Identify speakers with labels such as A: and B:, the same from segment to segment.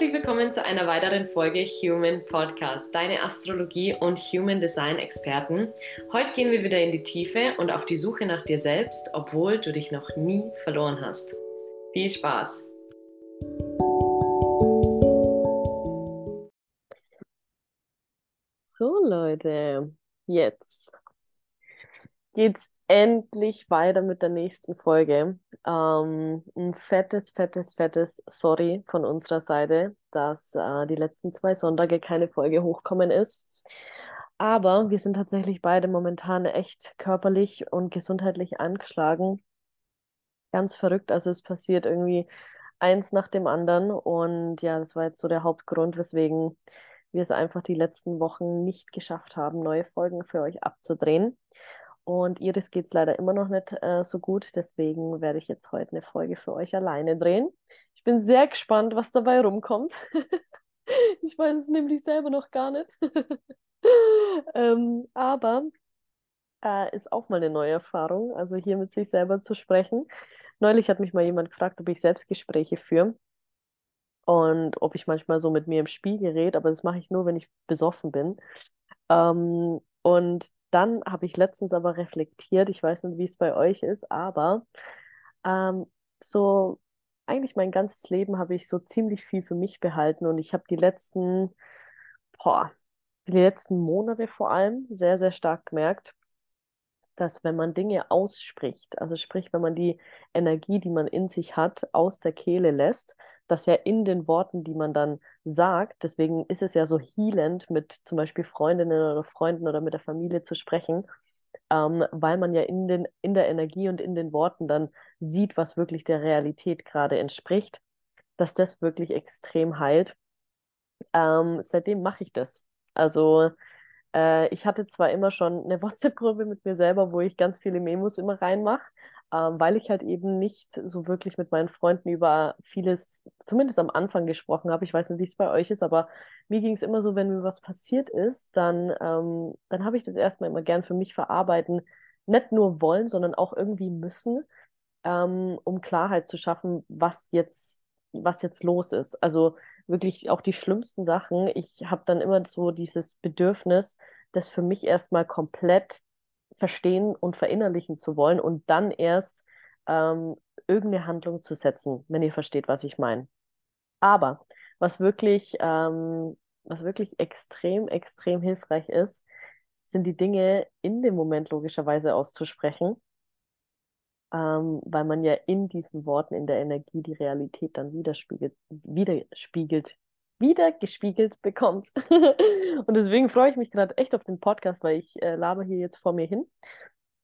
A: Herzlich willkommen zu einer weiteren Folge Human Podcast, deine Astrologie und Human Design Experten. Heute gehen wir wieder in die Tiefe und auf die Suche nach dir selbst, obwohl du dich noch nie verloren hast. Viel Spaß!
B: So Leute, jetzt geht's endlich weiter mit der nächsten Folge. Ähm, ein fettes, fettes, fettes Sorry von unserer Seite, dass äh, die letzten zwei Sonntage keine Folge hochkommen ist. Aber wir sind tatsächlich beide momentan echt körperlich und gesundheitlich angeschlagen. Ganz verrückt. Also es passiert irgendwie eins nach dem anderen. Und ja, das war jetzt so der Hauptgrund, weswegen wir es einfach die letzten Wochen nicht geschafft haben, neue Folgen für euch abzudrehen. Und Iris geht es leider immer noch nicht äh, so gut. Deswegen werde ich jetzt heute eine Folge für euch alleine drehen. Ich bin sehr gespannt, was dabei rumkommt. ich weiß es nämlich selber noch gar nicht. ähm, aber äh, ist auch mal eine neue Erfahrung, also hier mit sich selber zu sprechen. Neulich hat mich mal jemand gefragt, ob ich Selbstgespräche führe und ob ich manchmal so mit mir im Spiegel rede, aber das mache ich nur, wenn ich besoffen bin. Ähm, und dann habe ich letztens aber reflektiert, ich weiß nicht, wie es bei euch ist, aber ähm, so eigentlich mein ganzes Leben habe ich so ziemlich viel für mich behalten und ich habe die letzten, boah, die letzten Monate vor allem sehr, sehr stark gemerkt, dass wenn man Dinge ausspricht, also sprich, wenn man die Energie, die man in sich hat, aus der Kehle lässt, dass ja in den Worten, die man dann sagt, deswegen ist es ja so healend, mit zum Beispiel Freundinnen oder Freunden oder mit der Familie zu sprechen, ähm, weil man ja in, den, in der Energie und in den Worten dann sieht, was wirklich der Realität gerade entspricht, dass das wirklich extrem heilt. Ähm, seitdem mache ich das. Also äh, ich hatte zwar immer schon eine WhatsApp-Gruppe mit mir selber, wo ich ganz viele Memos immer reinmache, ähm, weil ich halt eben nicht so wirklich mit meinen Freunden über vieles, zumindest am Anfang gesprochen habe. Ich weiß nicht, wie es bei euch ist, aber mir ging es immer so, wenn mir was passiert ist, dann, ähm, dann habe ich das erstmal immer gern für mich verarbeiten. Nicht nur wollen, sondern auch irgendwie müssen, ähm, um Klarheit zu schaffen, was jetzt, was jetzt los ist. Also wirklich auch die schlimmsten Sachen. Ich habe dann immer so dieses Bedürfnis, das für mich erstmal komplett verstehen und verinnerlichen zu wollen und dann erst ähm, irgendeine Handlung zu setzen, wenn ihr versteht, was ich meine. Aber was wirklich, ähm, was wirklich extrem, extrem hilfreich ist, sind die Dinge in dem Moment logischerweise auszusprechen, ähm, weil man ja in diesen Worten, in der Energie die Realität dann widerspiegelt, widerspiegelt, wieder gespiegelt bekommt. und deswegen freue ich mich gerade echt auf den Podcast, weil ich äh, laber hier jetzt vor mir hin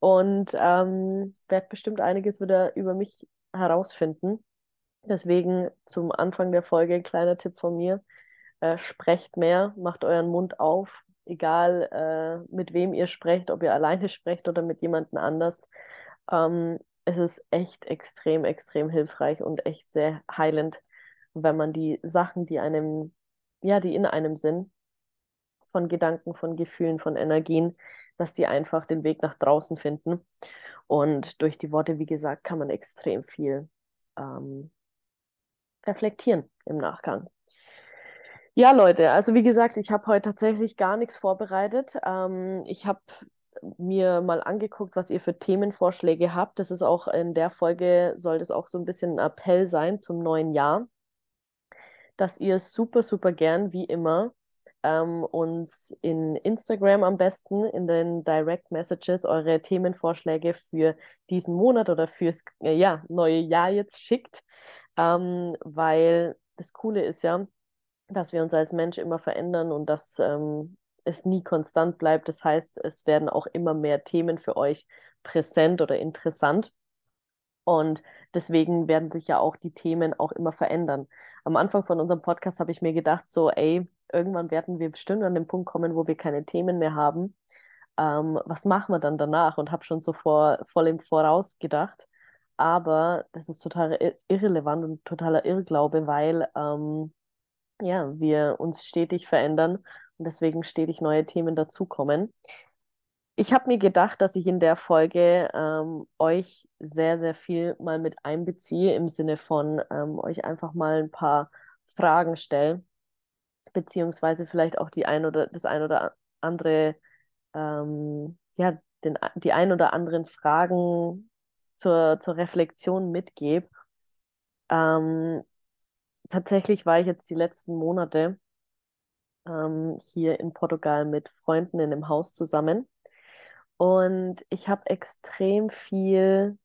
B: und ähm, werde bestimmt einiges wieder über mich herausfinden. Deswegen zum Anfang der Folge ein kleiner Tipp von mir. Äh, sprecht mehr, macht euren Mund auf, egal äh, mit wem ihr sprecht, ob ihr alleine sprecht oder mit jemandem anders. Ähm, es ist echt extrem, extrem hilfreich und echt sehr heilend, wenn man die Sachen, die einem, ja, die in einem sind, von Gedanken, von Gefühlen, von Energien, dass die einfach den Weg nach draußen finden. Und durch die Worte, wie gesagt, kann man extrem viel ähm, reflektieren im Nachgang. Ja, Leute, also wie gesagt, ich habe heute tatsächlich gar nichts vorbereitet. Ähm, ich habe mir mal angeguckt, was ihr für Themenvorschläge habt. Das ist auch in der Folge, soll das auch so ein bisschen ein Appell sein zum neuen Jahr dass ihr super, super gern, wie immer, ähm, uns in Instagram am besten in den Direct Messages eure Themenvorschläge für diesen Monat oder fürs äh, ja, neue Jahr jetzt schickt. Ähm, weil das Coole ist ja, dass wir uns als Mensch immer verändern und dass ähm, es nie konstant bleibt. Das heißt, es werden auch immer mehr Themen für euch präsent oder interessant. Und deswegen werden sich ja auch die Themen auch immer verändern am Anfang von unserem Podcast habe ich mir gedacht, so, ey, irgendwann werden wir bestimmt an den Punkt kommen, wo wir keine Themen mehr haben. Ähm, was machen wir dann danach? Und habe schon so vor, voll im Voraus gedacht. Aber das ist total irrelevant und totaler Irrglaube, weil ähm, ja, wir uns stetig verändern und deswegen stetig neue Themen dazukommen. Ich habe mir gedacht, dass ich in der Folge ähm, euch sehr, sehr viel mal mit einbeziehe, im Sinne von ähm, euch einfach mal ein paar Fragen stelle, beziehungsweise vielleicht auch die ein oder das ein oder andere, ähm, ja, den, die ein oder anderen Fragen zur, zur Reflexion mitgebe. Ähm, tatsächlich war ich jetzt die letzten Monate ähm, hier in Portugal mit Freunden in einem Haus zusammen. Und ich habe extrem viel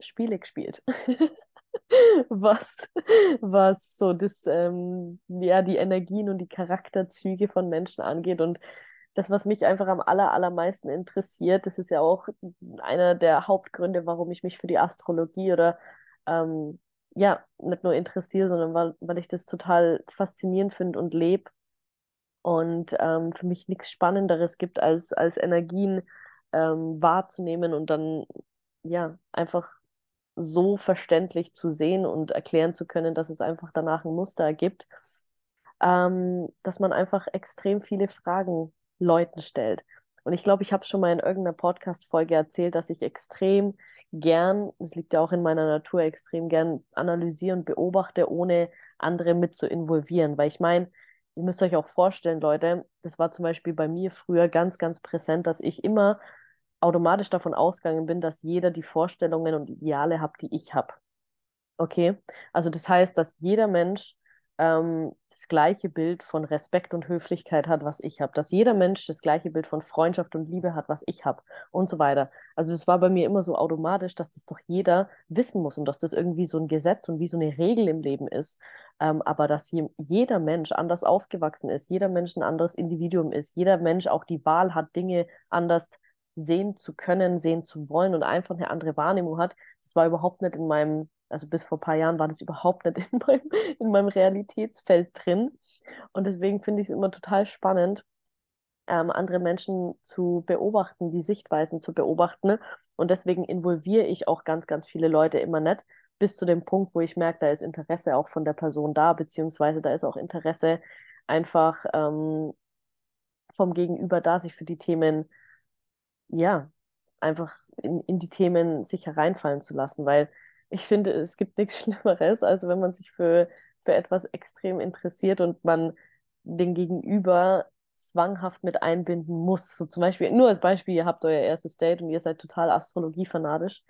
B: Spiele gespielt. was, was so das, ähm, ja, die Energien und die Charakterzüge von Menschen angeht. Und das, was mich einfach am aller, allermeisten interessiert, das ist ja auch einer der Hauptgründe, warum ich mich für die Astrologie oder ähm, ja, nicht nur interessiere, sondern weil, weil ich das total faszinierend finde und lebe. Und ähm, für mich nichts Spannenderes gibt, als, als Energien ähm, wahrzunehmen und dann ja einfach so verständlich zu sehen und erklären zu können, dass es einfach danach ein Muster gibt, ähm, dass man einfach extrem viele Fragen Leuten stellt. Und ich glaube, ich habe schon mal in irgendeiner Podcast-Folge erzählt, dass ich extrem gern, das liegt ja auch in meiner Natur, extrem gern analysiere und beobachte, ohne andere mit zu involvieren. Weil ich meine, ihr müsst euch auch vorstellen, Leute, das war zum Beispiel bei mir früher ganz, ganz präsent, dass ich immer automatisch davon ausgegangen bin, dass jeder die Vorstellungen und Ideale hat, die ich habe. Okay? Also das heißt, dass jeder Mensch ähm, das gleiche Bild von Respekt und Höflichkeit hat, was ich habe. Dass jeder Mensch das gleiche Bild von Freundschaft und Liebe hat, was ich habe. Und so weiter. Also es war bei mir immer so automatisch, dass das doch jeder wissen muss und dass das irgendwie so ein Gesetz und wie so eine Regel im Leben ist. Ähm, aber dass je, jeder Mensch anders aufgewachsen ist, jeder Mensch ein anderes Individuum ist, jeder Mensch auch die Wahl hat, Dinge anders sehen zu können, sehen zu wollen und einfach eine andere Wahrnehmung hat. Das war überhaupt nicht in meinem, also bis vor ein paar Jahren war das überhaupt nicht in meinem, in meinem Realitätsfeld drin. Und deswegen finde ich es immer total spannend, ähm, andere Menschen zu beobachten, die Sichtweisen zu beobachten. Und deswegen involviere ich auch ganz, ganz viele Leute immer nicht, bis zu dem Punkt, wo ich merke, da ist Interesse auch von der Person da, beziehungsweise da ist auch Interesse einfach ähm, vom Gegenüber da, sich für die Themen ja, einfach in, in die Themen sich hereinfallen zu lassen, weil ich finde, es gibt nichts Schlimmeres, als wenn man sich für, für etwas extrem interessiert und man den Gegenüber zwanghaft mit einbinden muss. So zum Beispiel, nur als Beispiel, ihr habt euer erstes Date und ihr seid total astrologiefanatisch.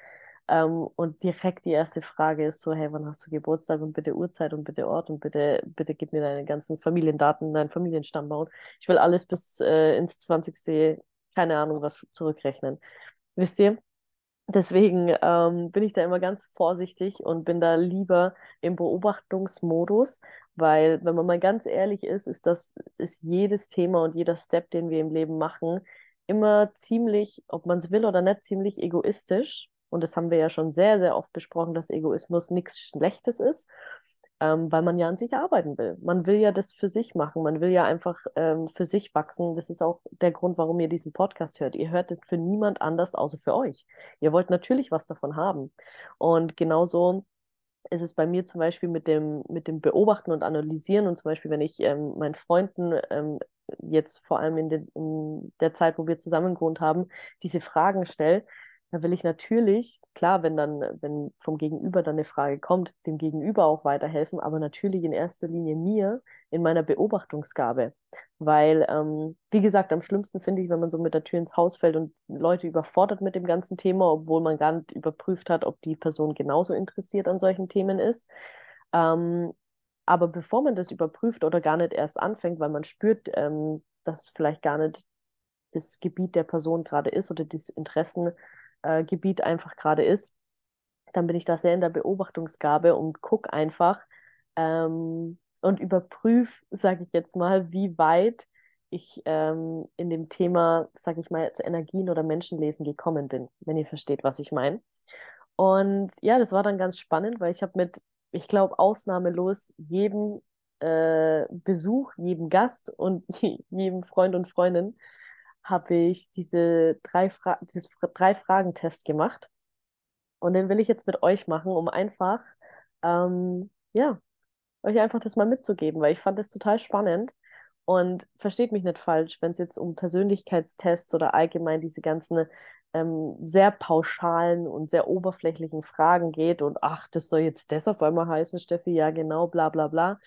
B: Ähm, und direkt die erste Frage ist so, hey, wann hast du Geburtstag und bitte Uhrzeit und bitte Ort und bitte, bitte gib mir deine ganzen Familiendaten, deinen Familienstammbaum. Ich will alles bis äh, ins 20 keine Ahnung, was zurückrechnen. Wisst ihr? Deswegen ähm, bin ich da immer ganz vorsichtig und bin da lieber im Beobachtungsmodus, weil, wenn man mal ganz ehrlich ist, ist das ist jedes Thema und jeder Step, den wir im Leben machen, immer ziemlich, ob man es will oder nicht, ziemlich egoistisch. Und das haben wir ja schon sehr, sehr oft besprochen, dass Egoismus nichts Schlechtes ist ähm, weil man ja an sich arbeiten will. Man will ja das für sich machen, man will ja einfach ähm, für sich wachsen. Das ist auch der Grund, warum ihr diesen Podcast hört. Ihr hört es für niemand anders außer für euch. Ihr wollt natürlich was davon haben. Und genauso ist es bei mir zum Beispiel mit dem, mit dem Beobachten und Analysieren und zum Beispiel, wenn ich ähm, meinen Freunden ähm, jetzt vor allem in, den, in der Zeit, wo wir zusammen gewohnt haben, diese Fragen stelle, da will ich natürlich, klar, wenn dann, wenn vom Gegenüber dann eine Frage kommt, dem Gegenüber auch weiterhelfen, aber natürlich in erster Linie mir in meiner Beobachtungsgabe. Weil, ähm, wie gesagt, am schlimmsten finde ich, wenn man so mit der Tür ins Haus fällt und Leute überfordert mit dem ganzen Thema, obwohl man gar nicht überprüft hat, ob die Person genauso interessiert an solchen Themen ist. Ähm, aber bevor man das überprüft oder gar nicht erst anfängt, weil man spürt, ähm, dass vielleicht gar nicht das Gebiet der Person gerade ist oder das Interessen äh, Gebiet einfach gerade ist, dann bin ich da sehr in der Beobachtungsgabe und gucke einfach ähm, und überprüfe, sage ich jetzt mal, wie weit ich ähm, in dem Thema, sage ich mal, jetzt Energien oder Menschenlesen gekommen bin, wenn ihr versteht, was ich meine. Und ja, das war dann ganz spannend, weil ich habe mit, ich glaube, ausnahmelos jedem äh, Besuch, jedem Gast und jedem Freund und Freundin habe ich diese drei, Fra dieses drei Fragen-Test gemacht. Und den will ich jetzt mit euch machen, um einfach, ähm, ja, euch einfach das mal mitzugeben, weil ich fand das total spannend. Und versteht mich nicht falsch, wenn es jetzt um Persönlichkeitstests oder allgemein diese ganzen ähm, sehr pauschalen und sehr oberflächlichen Fragen geht und ach, das soll jetzt das auf einmal heißen, Steffi, ja genau, bla bla bla.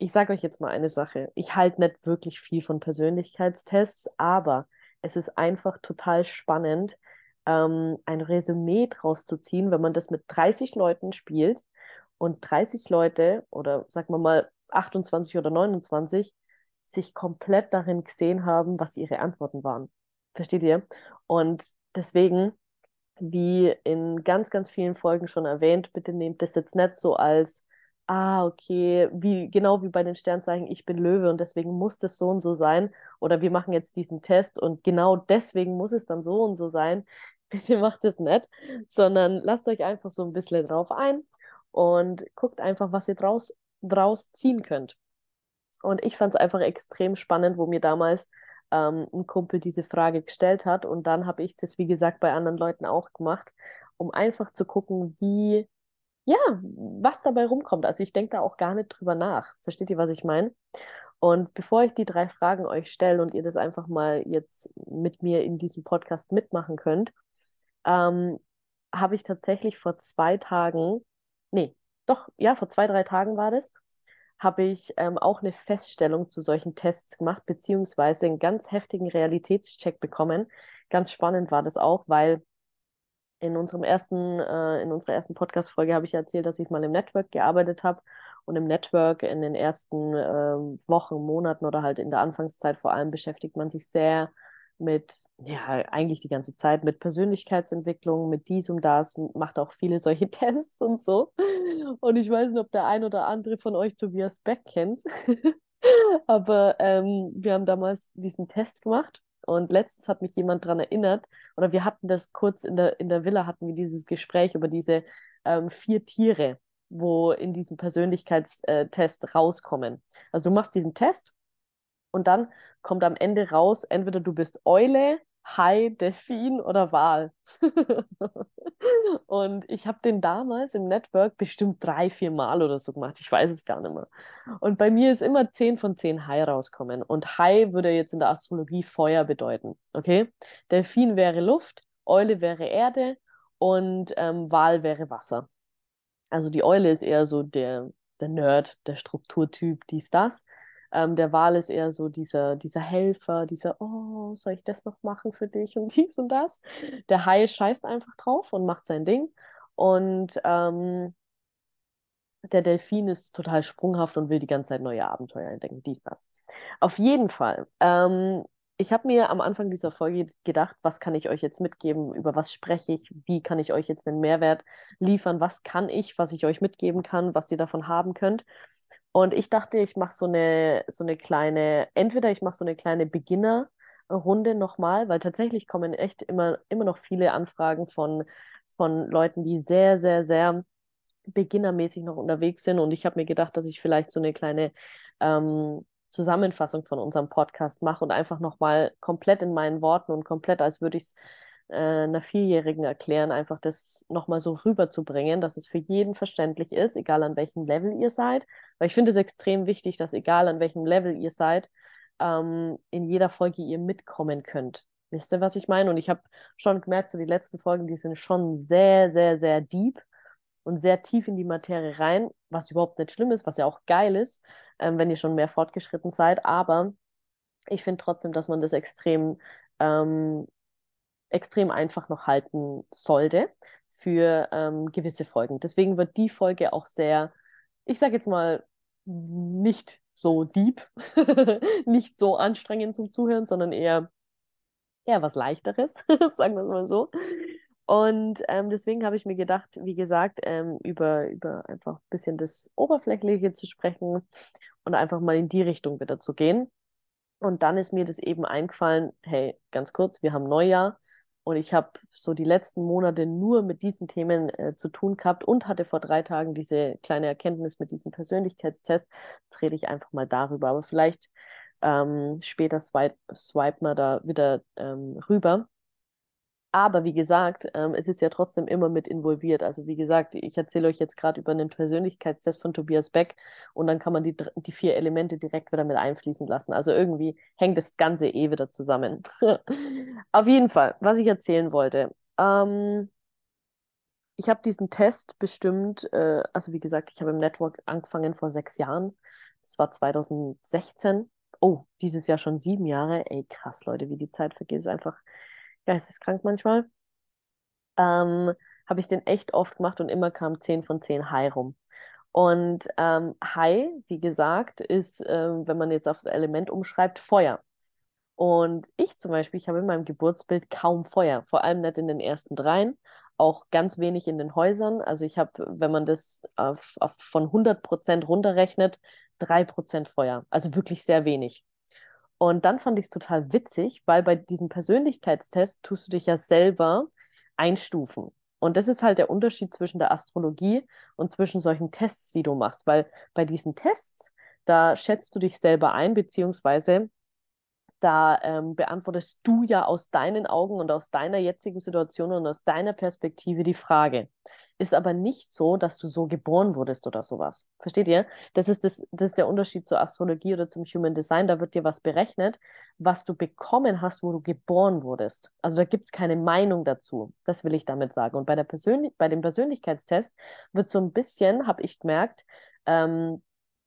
B: Ich sage euch jetzt mal eine Sache. Ich halte nicht wirklich viel von Persönlichkeitstests, aber es ist einfach total spannend, ähm, ein Resümee draus zu ziehen, wenn man das mit 30 Leuten spielt und 30 Leute oder sagen wir mal 28 oder 29 sich komplett darin gesehen haben, was ihre Antworten waren. Versteht ihr? Und deswegen, wie in ganz, ganz vielen Folgen schon erwähnt, bitte nehmt das jetzt nicht so als ah, okay, wie, genau wie bei den Sternzeichen, ich bin Löwe und deswegen muss das so und so sein. Oder wir machen jetzt diesen Test und genau deswegen muss es dann so und so sein. Bitte macht es nicht, sondern lasst euch einfach so ein bisschen drauf ein und guckt einfach, was ihr draus, draus ziehen könnt. Und ich fand es einfach extrem spannend, wo mir damals ähm, ein Kumpel diese Frage gestellt hat. Und dann habe ich das, wie gesagt, bei anderen Leuten auch gemacht, um einfach zu gucken, wie ja, was dabei rumkommt. Also ich denke da auch gar nicht drüber nach. Versteht ihr, was ich meine? Und bevor ich die drei Fragen euch stelle und ihr das einfach mal jetzt mit mir in diesem Podcast mitmachen könnt, ähm, habe ich tatsächlich vor zwei Tagen, nee, doch, ja, vor zwei, drei Tagen war das, habe ich ähm, auch eine Feststellung zu solchen Tests gemacht, beziehungsweise einen ganz heftigen Realitätscheck bekommen. Ganz spannend war das auch, weil in unserem ersten, äh, in unserer ersten Podcast-Folge habe ich erzählt, dass ich mal im Network gearbeitet habe. Und im Network in den ersten äh, Wochen, Monaten oder halt in der Anfangszeit vor allem beschäftigt man sich sehr mit, ja, eigentlich die ganze Zeit mit Persönlichkeitsentwicklung, mit dies und das, macht auch viele solche Tests und so. Und ich weiß nicht, ob der ein oder andere von euch Tobias Beck kennt. Aber ähm, wir haben damals diesen Test gemacht und letztens hat mich jemand daran erinnert, oder wir hatten das kurz in der, in der Villa, hatten wir dieses Gespräch über diese ähm, vier Tiere, wo in diesem Persönlichkeitstest rauskommen. Also du machst diesen Test und dann kommt am Ende raus, entweder du bist Eule, Hai, Delfin oder Wal. und ich habe den damals im Network bestimmt drei, vier Mal oder so gemacht. Ich weiß es gar nicht mehr. Und bei mir ist immer 10 von 10 Hai rauskommen. Und Hai würde jetzt in der Astrologie Feuer bedeuten. Okay? Delfin wäre Luft, Eule wäre Erde und ähm, Wal wäre Wasser. Also die Eule ist eher so der, der Nerd, der Strukturtyp, dies, das. Ähm, der Wal ist eher so dieser, dieser Helfer, dieser, oh, soll ich das noch machen für dich und dies und das. Der Hai scheißt einfach drauf und macht sein Ding. Und ähm, der Delfin ist total sprunghaft und will die ganze Zeit neue Abenteuer entdecken, dies, das. Auf jeden Fall. Ähm, ich habe mir am Anfang dieser Folge gedacht, was kann ich euch jetzt mitgeben, über was spreche ich, wie kann ich euch jetzt einen Mehrwert liefern, was kann ich, was ich euch mitgeben kann, was ihr davon haben könnt. Und ich dachte, ich mache so eine, so eine kleine, entweder ich mache so eine kleine Beginner-Runde nochmal, weil tatsächlich kommen echt immer, immer noch viele Anfragen von, von Leuten, die sehr, sehr, sehr beginnermäßig noch unterwegs sind. Und ich habe mir gedacht, dass ich vielleicht so eine kleine ähm, Zusammenfassung von unserem Podcast mache und einfach nochmal komplett in meinen Worten und komplett, als würde ich es einer Vierjährigen erklären, einfach das nochmal so rüberzubringen, dass es für jeden verständlich ist, egal an welchem Level ihr seid. Weil ich finde es extrem wichtig, dass egal an welchem Level ihr seid, ähm, in jeder Folge ihr mitkommen könnt. Wisst ihr, was ich meine? Und ich habe schon gemerkt, so die letzten Folgen, die sind schon sehr, sehr, sehr deep und sehr tief in die Materie rein, was überhaupt nicht schlimm ist, was ja auch geil ist, ähm, wenn ihr schon mehr fortgeschritten seid. Aber ich finde trotzdem, dass man das extrem ähm, extrem einfach noch halten sollte für ähm, gewisse Folgen. Deswegen wird die Folge auch sehr, ich sage jetzt mal, nicht so deep, nicht so anstrengend zum Zuhören, sondern eher, eher was leichteres, sagen wir es mal so. Und ähm, deswegen habe ich mir gedacht, wie gesagt, ähm, über, über einfach ein bisschen das Oberflächliche zu sprechen und einfach mal in die Richtung wieder zu gehen. Und dann ist mir das eben eingefallen, hey, ganz kurz, wir haben Neujahr. Und ich habe so die letzten Monate nur mit diesen Themen äh, zu tun gehabt und hatte vor drei Tagen diese kleine Erkenntnis mit diesem Persönlichkeitstest. Jetzt rede ich einfach mal darüber. Aber vielleicht ähm, später swipe, swipe man da wieder ähm, rüber. Aber wie gesagt, ähm, es ist ja trotzdem immer mit involviert. Also wie gesagt, ich erzähle euch jetzt gerade über einen Persönlichkeitstest von Tobias Beck und dann kann man die, die vier Elemente direkt wieder mit einfließen lassen. Also irgendwie hängt das Ganze eh wieder zusammen. Auf jeden Fall, was ich erzählen wollte. Ähm, ich habe diesen Test bestimmt, äh, also wie gesagt, ich habe im Network angefangen vor sechs Jahren. Das war 2016. Oh, dieses Jahr schon sieben Jahre. Ey, krass, Leute, wie die Zeit vergeht, ist einfach geisteskrank manchmal. Ähm, habe ich den echt oft gemacht und immer kam 10 von 10 High rum. Und ähm, High, wie gesagt, ist, äh, wenn man jetzt aufs Element umschreibt, Feuer. Und ich zum Beispiel, ich habe in meinem Geburtsbild kaum Feuer, vor allem nicht in den ersten dreien, auch ganz wenig in den Häusern. Also ich habe, wenn man das auf, auf von 100 Prozent runterrechnet, 3 Prozent Feuer. Also wirklich sehr wenig. Und dann fand ich es total witzig, weil bei diesem Persönlichkeitstest tust du dich ja selber einstufen. Und das ist halt der Unterschied zwischen der Astrologie und zwischen solchen Tests, die du machst. Weil bei diesen Tests, da schätzt du dich selber ein, beziehungsweise da ähm, beantwortest du ja aus deinen Augen und aus deiner jetzigen Situation und aus deiner Perspektive die Frage. Ist aber nicht so, dass du so geboren wurdest oder sowas. Versteht ihr? Das ist, das, das ist der Unterschied zur Astrologie oder zum Human Design. Da wird dir was berechnet, was du bekommen hast, wo du geboren wurdest. Also da gibt es keine Meinung dazu. Das will ich damit sagen. Und bei, der Persönlich bei dem Persönlichkeitstest wird so ein bisschen, habe ich gemerkt, ähm,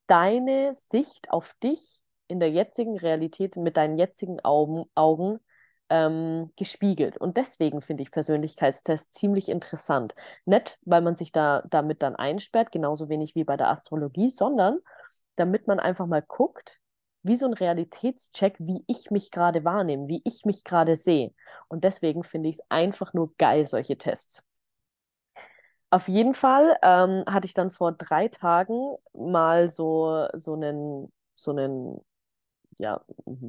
B: deine Sicht auf dich in der jetzigen Realität mit deinen jetzigen Augen, Augen ähm, gespiegelt. Und deswegen finde ich Persönlichkeitstests ziemlich interessant. Nicht, weil man sich da damit dann einsperrt, genauso wenig wie bei der Astrologie, sondern damit man einfach mal guckt, wie so ein Realitätscheck, wie ich mich gerade wahrnehme, wie ich mich gerade sehe. Und deswegen finde ich es einfach nur geil, solche Tests. Auf jeden Fall ähm, hatte ich dann vor drei Tagen mal so, so einen, so einen ja,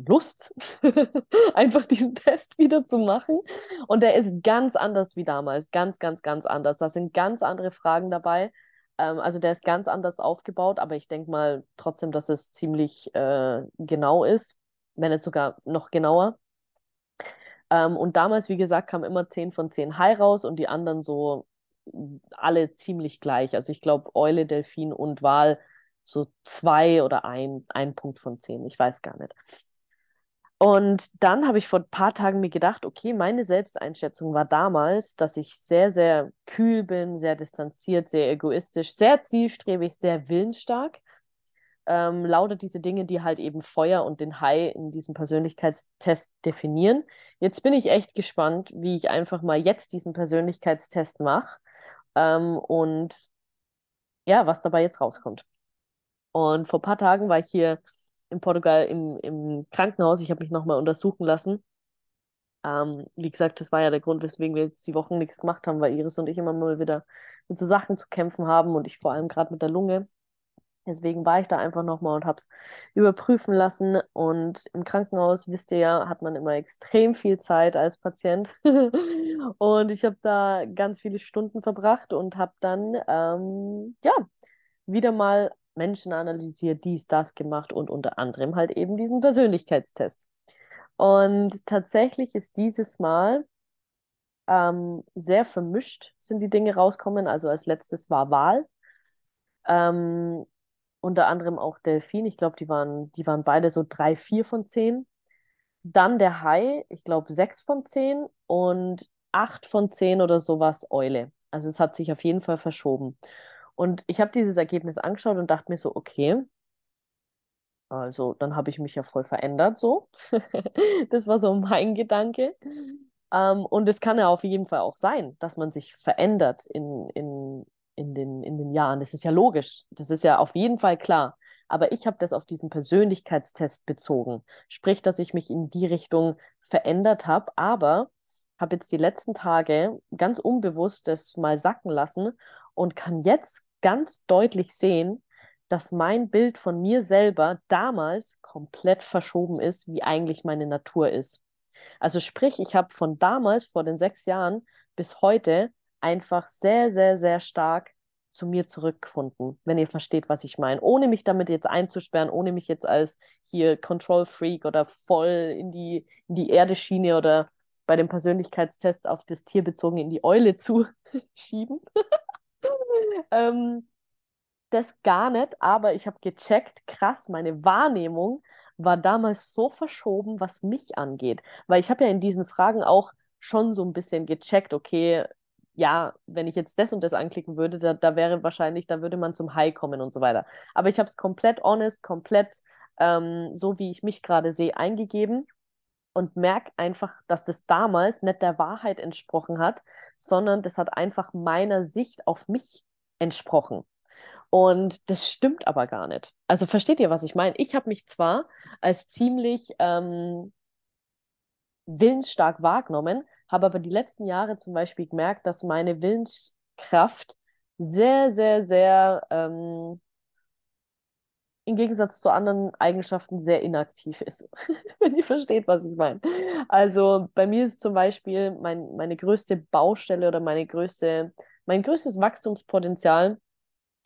B: Lust, einfach diesen Test wieder zu machen. Und der ist ganz anders wie damals. Ganz, ganz, ganz anders. Da sind ganz andere Fragen dabei. Ähm, also der ist ganz anders aufgebaut, aber ich denke mal trotzdem, dass es ziemlich äh, genau ist, wenn nicht sogar noch genauer. Ähm, und damals, wie gesagt, kam immer 10 von 10 High raus und die anderen so alle ziemlich gleich. Also ich glaube, Eule, Delfin und Wal so zwei oder ein, ein Punkt von zehn, ich weiß gar nicht. Und dann habe ich vor ein paar Tagen mir gedacht, okay, meine Selbsteinschätzung war damals, dass ich sehr, sehr kühl bin, sehr distanziert, sehr egoistisch, sehr zielstrebig, sehr willensstark. Ähm, lauter diese Dinge, die halt eben Feuer und den Hai in diesem Persönlichkeitstest definieren. Jetzt bin ich echt gespannt, wie ich einfach mal jetzt diesen Persönlichkeitstest mache ähm, und ja, was dabei jetzt rauskommt. Und vor ein paar Tagen war ich hier in Portugal im, im Krankenhaus. Ich habe mich nochmal untersuchen lassen. Ähm, wie gesagt, das war ja der Grund, weswegen wir jetzt die Wochen nichts gemacht haben, weil Iris und ich immer mal wieder mit so Sachen zu kämpfen haben und ich vor allem gerade mit der Lunge. Deswegen war ich da einfach nochmal und habe es überprüfen lassen. Und im Krankenhaus, wisst ihr ja, hat man immer extrem viel Zeit als Patient. und ich habe da ganz viele Stunden verbracht und habe dann, ähm, ja, wieder mal Menschen analysiert, dies, das gemacht und unter anderem halt eben diesen Persönlichkeitstest. Und tatsächlich ist dieses Mal ähm, sehr vermischt sind die Dinge rauskommen. Also als letztes war Wahl. Ähm, unter anderem auch Delfin. Ich glaube, die waren, die waren beide so drei, vier von zehn. Dann der Hai, ich glaube, sechs von zehn und acht von zehn oder sowas Eule. Also es hat sich auf jeden Fall verschoben. Und ich habe dieses Ergebnis angeschaut und dachte mir so, okay, also dann habe ich mich ja voll verändert so. das war so mein Gedanke. Ähm, und es kann ja auf jeden Fall auch sein, dass man sich verändert in, in, in, den, in den Jahren. Das ist ja logisch. Das ist ja auf jeden Fall klar. Aber ich habe das auf diesen Persönlichkeitstest bezogen. Sprich, dass ich mich in die Richtung verändert habe, aber habe jetzt die letzten Tage ganz unbewusst das mal sacken lassen und kann jetzt ganz deutlich sehen, dass mein Bild von mir selber damals komplett verschoben ist, wie eigentlich meine Natur ist. Also sprich, ich habe von damals, vor den sechs Jahren, bis heute einfach sehr, sehr, sehr stark zu mir zurückgefunden, wenn ihr versteht, was ich meine. Ohne mich damit jetzt einzusperren, ohne mich jetzt als hier Control Freak oder voll in die, in die Erdeschiene oder bei dem Persönlichkeitstest auf das Tier bezogen in die Eule zu schieben. Ähm, das gar nicht, aber ich habe gecheckt, krass, meine Wahrnehmung war damals so verschoben, was mich angeht. Weil ich habe ja in diesen Fragen auch schon so ein bisschen gecheckt, okay, ja, wenn ich jetzt das und das anklicken würde, da, da wäre wahrscheinlich, da würde man zum High kommen und so weiter. Aber ich habe es komplett honest, komplett ähm, so, wie ich mich gerade sehe, eingegeben und merke einfach, dass das damals nicht der Wahrheit entsprochen hat, sondern das hat einfach meiner Sicht auf mich entsprochen. Und das stimmt aber gar nicht. Also versteht ihr, was ich meine? Ich habe mich zwar als ziemlich ähm, willensstark wahrgenommen, habe aber die letzten Jahre zum Beispiel gemerkt, dass meine Willenskraft sehr, sehr, sehr ähm, im Gegensatz zu anderen Eigenschaften sehr inaktiv ist. Wenn ihr versteht, was ich meine. Also bei mir ist zum Beispiel mein, meine größte Baustelle oder meine größte, mein größtes Wachstumspotenzial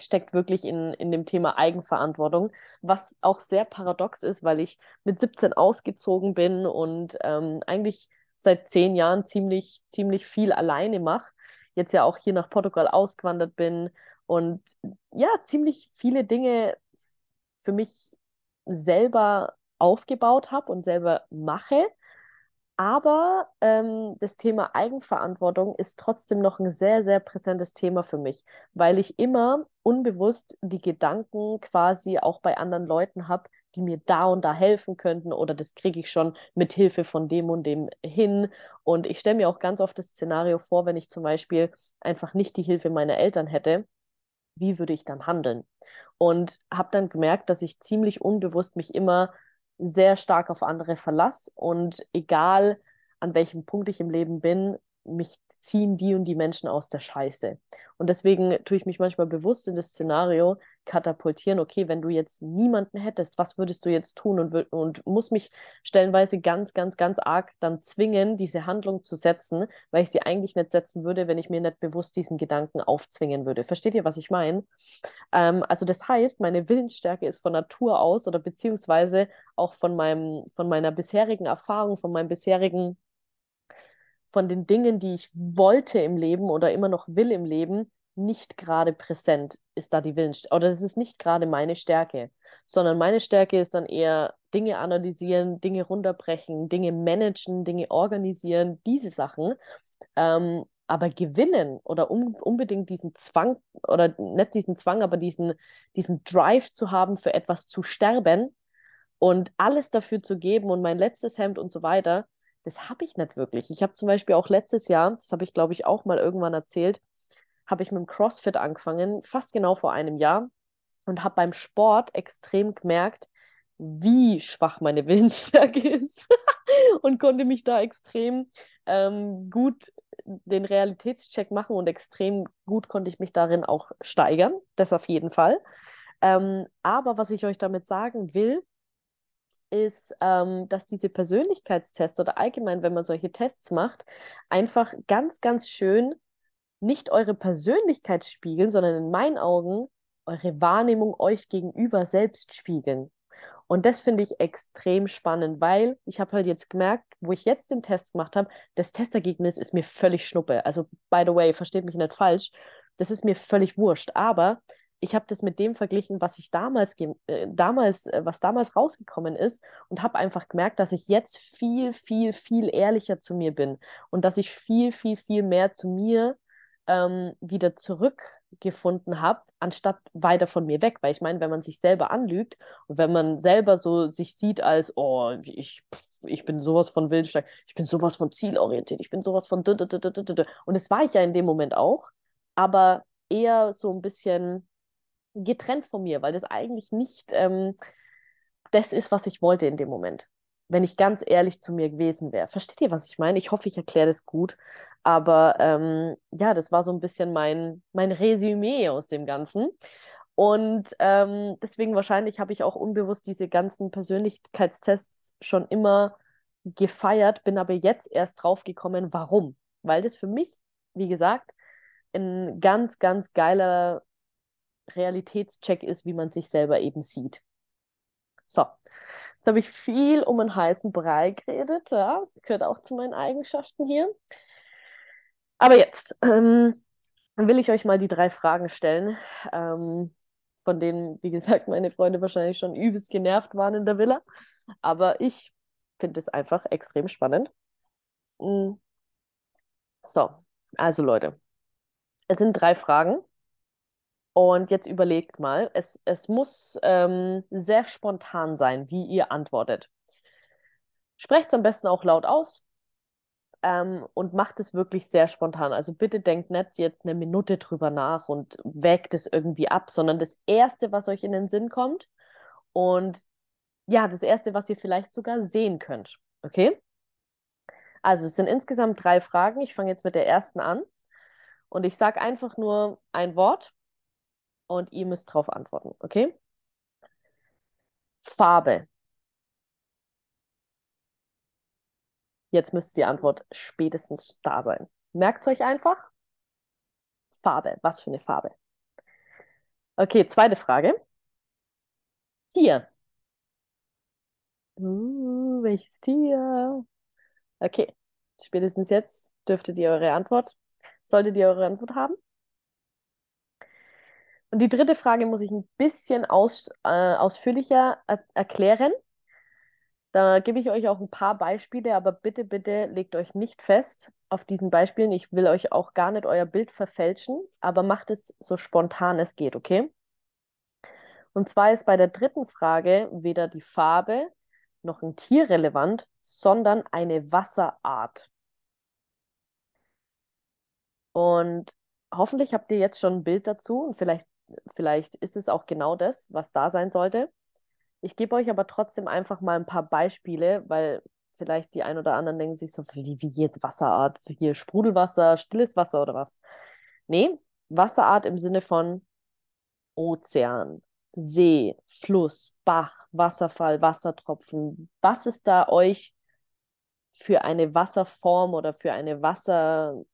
B: steckt wirklich in, in dem Thema Eigenverantwortung, was auch sehr paradox ist, weil ich mit 17 ausgezogen bin und ähm, eigentlich seit zehn Jahren ziemlich, ziemlich viel alleine mache. Jetzt ja auch hier nach Portugal ausgewandert bin und ja, ziemlich viele Dinge für mich selber aufgebaut habe und selber mache. Aber ähm, das Thema Eigenverantwortung ist trotzdem noch ein sehr, sehr präsentes Thema für mich, weil ich immer unbewusst die Gedanken quasi auch bei anderen Leuten habe, die mir da und da helfen könnten oder das kriege ich schon mit Hilfe von dem und dem hin. Und ich stelle mir auch ganz oft das Szenario vor, wenn ich zum Beispiel einfach nicht die Hilfe meiner Eltern hätte, wie würde ich dann handeln? Und habe dann gemerkt, dass ich ziemlich unbewusst mich immer sehr stark auf andere verlasse und egal an welchem Punkt ich im Leben bin, mich ziehen die und die Menschen aus der Scheiße. Und deswegen tue ich mich manchmal bewusst in das Szenario katapultieren, okay, wenn du jetzt niemanden hättest, was würdest du jetzt tun und, und muss mich stellenweise ganz, ganz, ganz arg dann zwingen, diese Handlung zu setzen, weil ich sie eigentlich nicht setzen würde, wenn ich mir nicht bewusst diesen Gedanken aufzwingen würde. Versteht ihr, was ich meine? Ähm, also das heißt, meine Willensstärke ist von Natur aus oder beziehungsweise auch von meinem, von meiner bisherigen Erfahrung, von meinem bisherigen von den Dingen, die ich wollte im Leben oder immer noch will im Leben, nicht gerade präsent ist da die Willensstärke. Oder das ist nicht gerade meine Stärke, sondern meine Stärke ist dann eher Dinge analysieren, Dinge runterbrechen, Dinge managen, Dinge organisieren, diese Sachen. Ähm, aber gewinnen oder um, unbedingt diesen Zwang, oder nicht diesen Zwang, aber diesen, diesen Drive zu haben, für etwas zu sterben und alles dafür zu geben und mein letztes Hemd und so weiter, das habe ich nicht wirklich. Ich habe zum Beispiel auch letztes Jahr, das habe ich glaube ich auch mal irgendwann erzählt, habe ich mit dem CrossFit angefangen, fast genau vor einem Jahr und habe beim Sport extrem gemerkt, wie schwach meine Willensstärke ist und konnte mich da extrem ähm, gut den Realitätscheck machen und extrem gut konnte ich mich darin auch steigern, das auf jeden Fall. Ähm, aber was ich euch damit sagen will, ist, ähm, dass diese Persönlichkeitstests oder allgemein, wenn man solche Tests macht, einfach ganz, ganz schön nicht eure Persönlichkeit spiegeln, sondern in meinen Augen eure Wahrnehmung euch gegenüber selbst spiegeln. Und das finde ich extrem spannend, weil ich habe halt jetzt gemerkt, wo ich jetzt den Test gemacht habe, das Testergebnis ist mir völlig schnuppe. Also, by the way, versteht mich nicht falsch, das ist mir völlig wurscht. Aber ich habe das mit dem verglichen, was ich damals, äh, damals, äh, was damals rausgekommen ist und habe einfach gemerkt, dass ich jetzt viel, viel, viel ehrlicher zu mir bin und dass ich viel, viel, viel mehr zu mir ähm, wieder zurückgefunden habe, anstatt weiter von mir weg. Weil ich meine, wenn man sich selber anlügt und wenn man selber so sich sieht als, oh, ich, pff, ich bin sowas von wildstark, ich bin sowas von zielorientiert, ich bin sowas von und das war ich ja in dem Moment auch, aber eher so ein bisschen getrennt von mir, weil das eigentlich nicht ähm, das ist, was ich wollte in dem Moment. Wenn ich ganz ehrlich zu mir gewesen wäre. Versteht ihr, was ich meine? Ich hoffe, ich erkläre das gut. Aber ähm, ja, das war so ein bisschen mein, mein Resümee aus dem Ganzen. Und ähm, deswegen wahrscheinlich habe ich auch unbewusst diese ganzen Persönlichkeitstests schon immer gefeiert, bin aber jetzt erst drauf gekommen, warum. Weil das für mich, wie gesagt, ein ganz, ganz geiler Realitätscheck ist, wie man sich selber eben sieht. So, jetzt habe ich viel um einen heißen Brei geredet, ja, gehört auch zu meinen Eigenschaften hier. Aber jetzt ähm, will ich euch mal die drei Fragen stellen, ähm, von denen, wie gesagt, meine Freunde wahrscheinlich schon übelst genervt waren in der Villa. Aber ich finde es einfach extrem spannend. Mm. So, also Leute, Es sind drei Fragen. Und jetzt überlegt mal, es, es muss ähm, sehr spontan sein, wie ihr antwortet. Sprecht es am besten auch laut aus ähm, und macht es wirklich sehr spontan. Also bitte denkt nicht jetzt eine Minute drüber nach und wägt es irgendwie ab, sondern das Erste, was euch in den Sinn kommt und ja, das Erste, was ihr vielleicht sogar sehen könnt. Okay? Also es sind insgesamt drei Fragen. Ich fange jetzt mit der ersten an und ich sage einfach nur ein Wort und ihr müsst darauf antworten. Okay? Farbe. Jetzt müsste die Antwort spätestens da sein. Merkt euch einfach. Farbe. Was für eine Farbe? Okay, zweite Frage. Tier. Uh, welches Tier? Okay, spätestens jetzt dürftet ihr eure Antwort, solltet ihr eure Antwort haben. Und die dritte Frage muss ich ein bisschen aus, äh, ausführlicher er erklären. Da gebe ich euch auch ein paar Beispiele, aber bitte, bitte legt euch nicht fest auf diesen Beispielen. Ich will euch auch gar nicht euer Bild verfälschen, aber macht es so spontan es geht, okay? Und zwar ist bei der dritten Frage weder die Farbe noch ein Tier relevant, sondern eine Wasserart. Und hoffentlich habt ihr jetzt schon ein Bild dazu und vielleicht, vielleicht ist es auch genau das, was da sein sollte. Ich gebe euch aber trotzdem einfach mal ein paar Beispiele, weil vielleicht die ein oder anderen denken sich so, wie, wie jetzt Wasserart? Hier Sprudelwasser, stilles Wasser oder was? Nee, Wasserart im Sinne von Ozean, See, Fluss, Bach, Wasserfall, Wassertropfen. Was ist da euch für eine Wasserform oder für eine Wasserart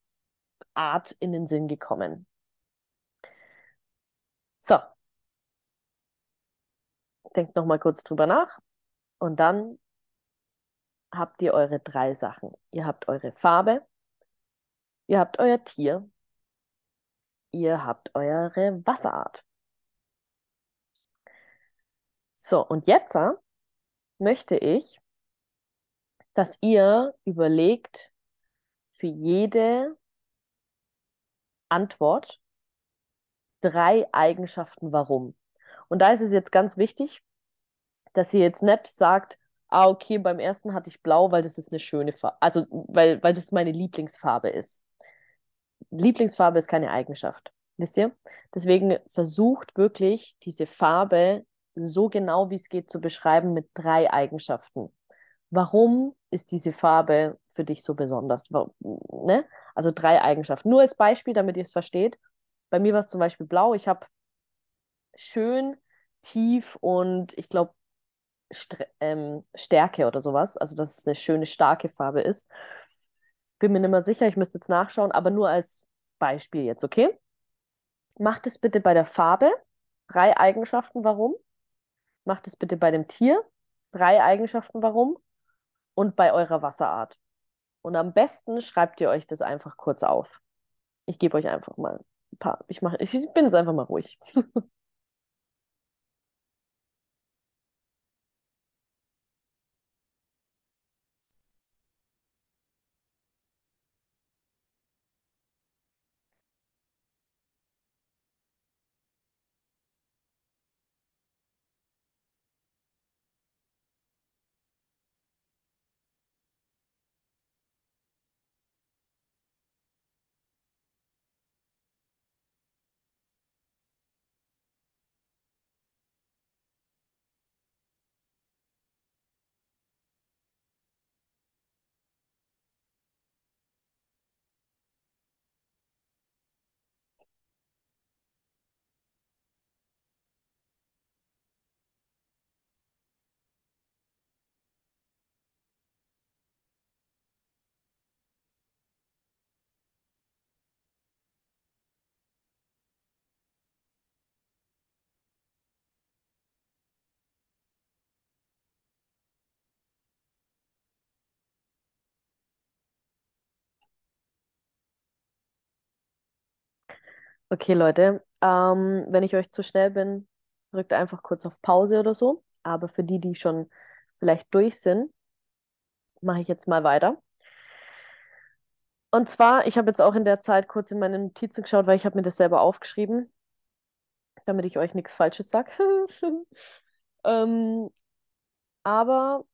B: in den Sinn gekommen? So, denkt noch mal kurz drüber nach und dann habt ihr eure drei Sachen. Ihr habt eure Farbe, ihr habt euer Tier, ihr habt eure Wasserart. So, und jetzt äh, möchte ich, dass ihr überlegt für jede Antwort drei Eigenschaften, warum. Und da ist es jetzt ganz wichtig, dass ihr jetzt nicht sagt, ah, okay, beim ersten hatte ich blau, weil das ist eine schöne Farbe, also weil, weil das meine Lieblingsfarbe ist. Lieblingsfarbe ist keine Eigenschaft, wisst ihr? Deswegen versucht wirklich diese Farbe so genau wie es geht zu beschreiben mit drei Eigenschaften. Warum ist diese Farbe für dich so besonders? Ne? Also drei Eigenschaften. Nur als Beispiel, damit ihr es versteht. Bei mir war es zum Beispiel blau. Ich habe schön, tief und ich glaube ähm, Stärke oder sowas. Also, dass es eine schöne, starke Farbe ist. Bin mir nicht mehr sicher, ich müsste jetzt nachschauen, aber nur als Beispiel jetzt, okay? Macht es bitte bei der Farbe. Drei Eigenschaften, warum. Macht es bitte bei dem Tier. Drei Eigenschaften, warum. Und bei eurer Wasserart. Und am besten schreibt ihr euch das einfach kurz auf. Ich gebe euch einfach mal ein paar. Ich, ich bin jetzt einfach mal ruhig. Okay, Leute, ähm, wenn ich euch zu schnell bin, drückt einfach kurz auf Pause oder so. Aber für die, die schon vielleicht durch sind, mache ich jetzt mal weiter. Und zwar, ich habe jetzt auch in der Zeit kurz in meine Notizen geschaut, weil ich habe mir das selber aufgeschrieben, damit ich euch nichts Falsches sage. ähm, aber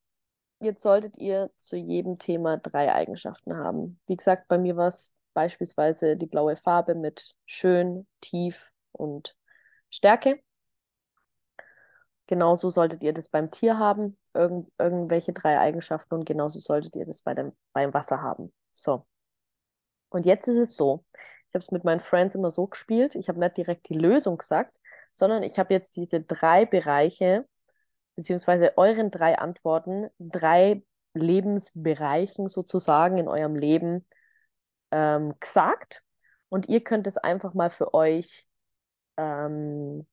B: jetzt solltet ihr zu jedem Thema drei Eigenschaften haben. Wie gesagt, bei mir war es beispielsweise die blaue Farbe mit schön, tief und Stärke. Genauso solltet ihr das beim Tier haben, irgend, irgendwelche drei Eigenschaften und genauso solltet ihr das bei dem, beim Wasser haben. So. Und jetzt ist es so, ich habe es mit meinen Friends immer so gespielt, ich habe nicht direkt die Lösung gesagt, sondern ich habe jetzt diese drei Bereiche, beziehungsweise euren drei Antworten, drei Lebensbereichen sozusagen in eurem Leben ähm, gesagt. Und ihr könnt es einfach mal für euch ähm,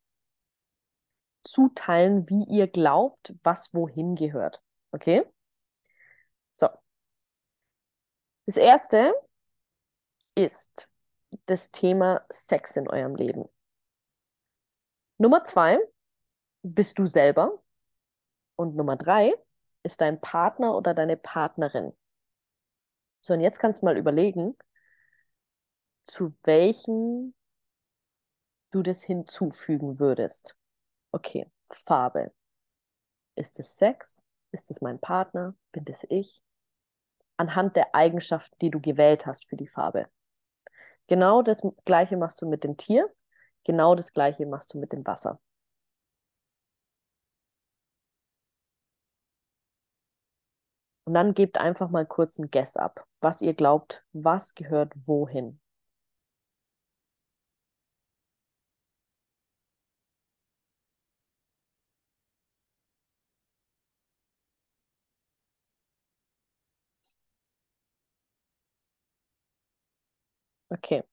B: zuteilen, wie ihr glaubt, was wohin gehört. Okay? So. Das erste ist das Thema Sex in eurem Leben. Nummer zwei bist du selber. Und Nummer drei ist dein Partner oder deine Partnerin. So, und jetzt kannst du mal überlegen, zu welchem du das hinzufügen würdest. Okay, Farbe. Ist es Sex? Ist es mein Partner? Bin das ich? Anhand der Eigenschaften, die du gewählt hast für die Farbe. Genau das gleiche machst du mit dem Tier, genau das gleiche machst du mit dem Wasser. Und dann gebt einfach mal kurz ein Guess ab, was ihr glaubt, was gehört wohin. Okay.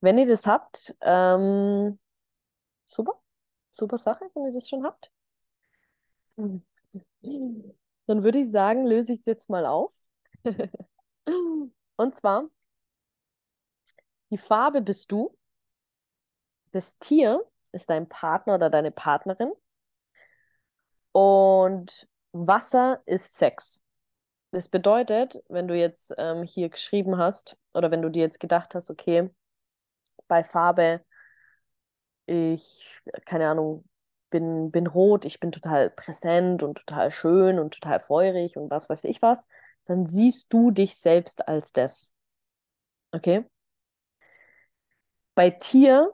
B: Wenn ihr das habt, ähm, super, super Sache, wenn ihr das schon habt. Dann würde ich sagen, löse ich es jetzt mal auf. Und zwar, die Farbe bist du, das Tier ist dein Partner oder deine Partnerin und Wasser ist Sex. Das bedeutet, wenn du jetzt ähm, hier geschrieben hast oder wenn du dir jetzt gedacht hast, okay, bei Farbe, ich, keine Ahnung, bin, bin rot, ich bin total präsent und total schön und total feurig und was weiß ich was, dann siehst du dich selbst als das. Okay? Bei Tier,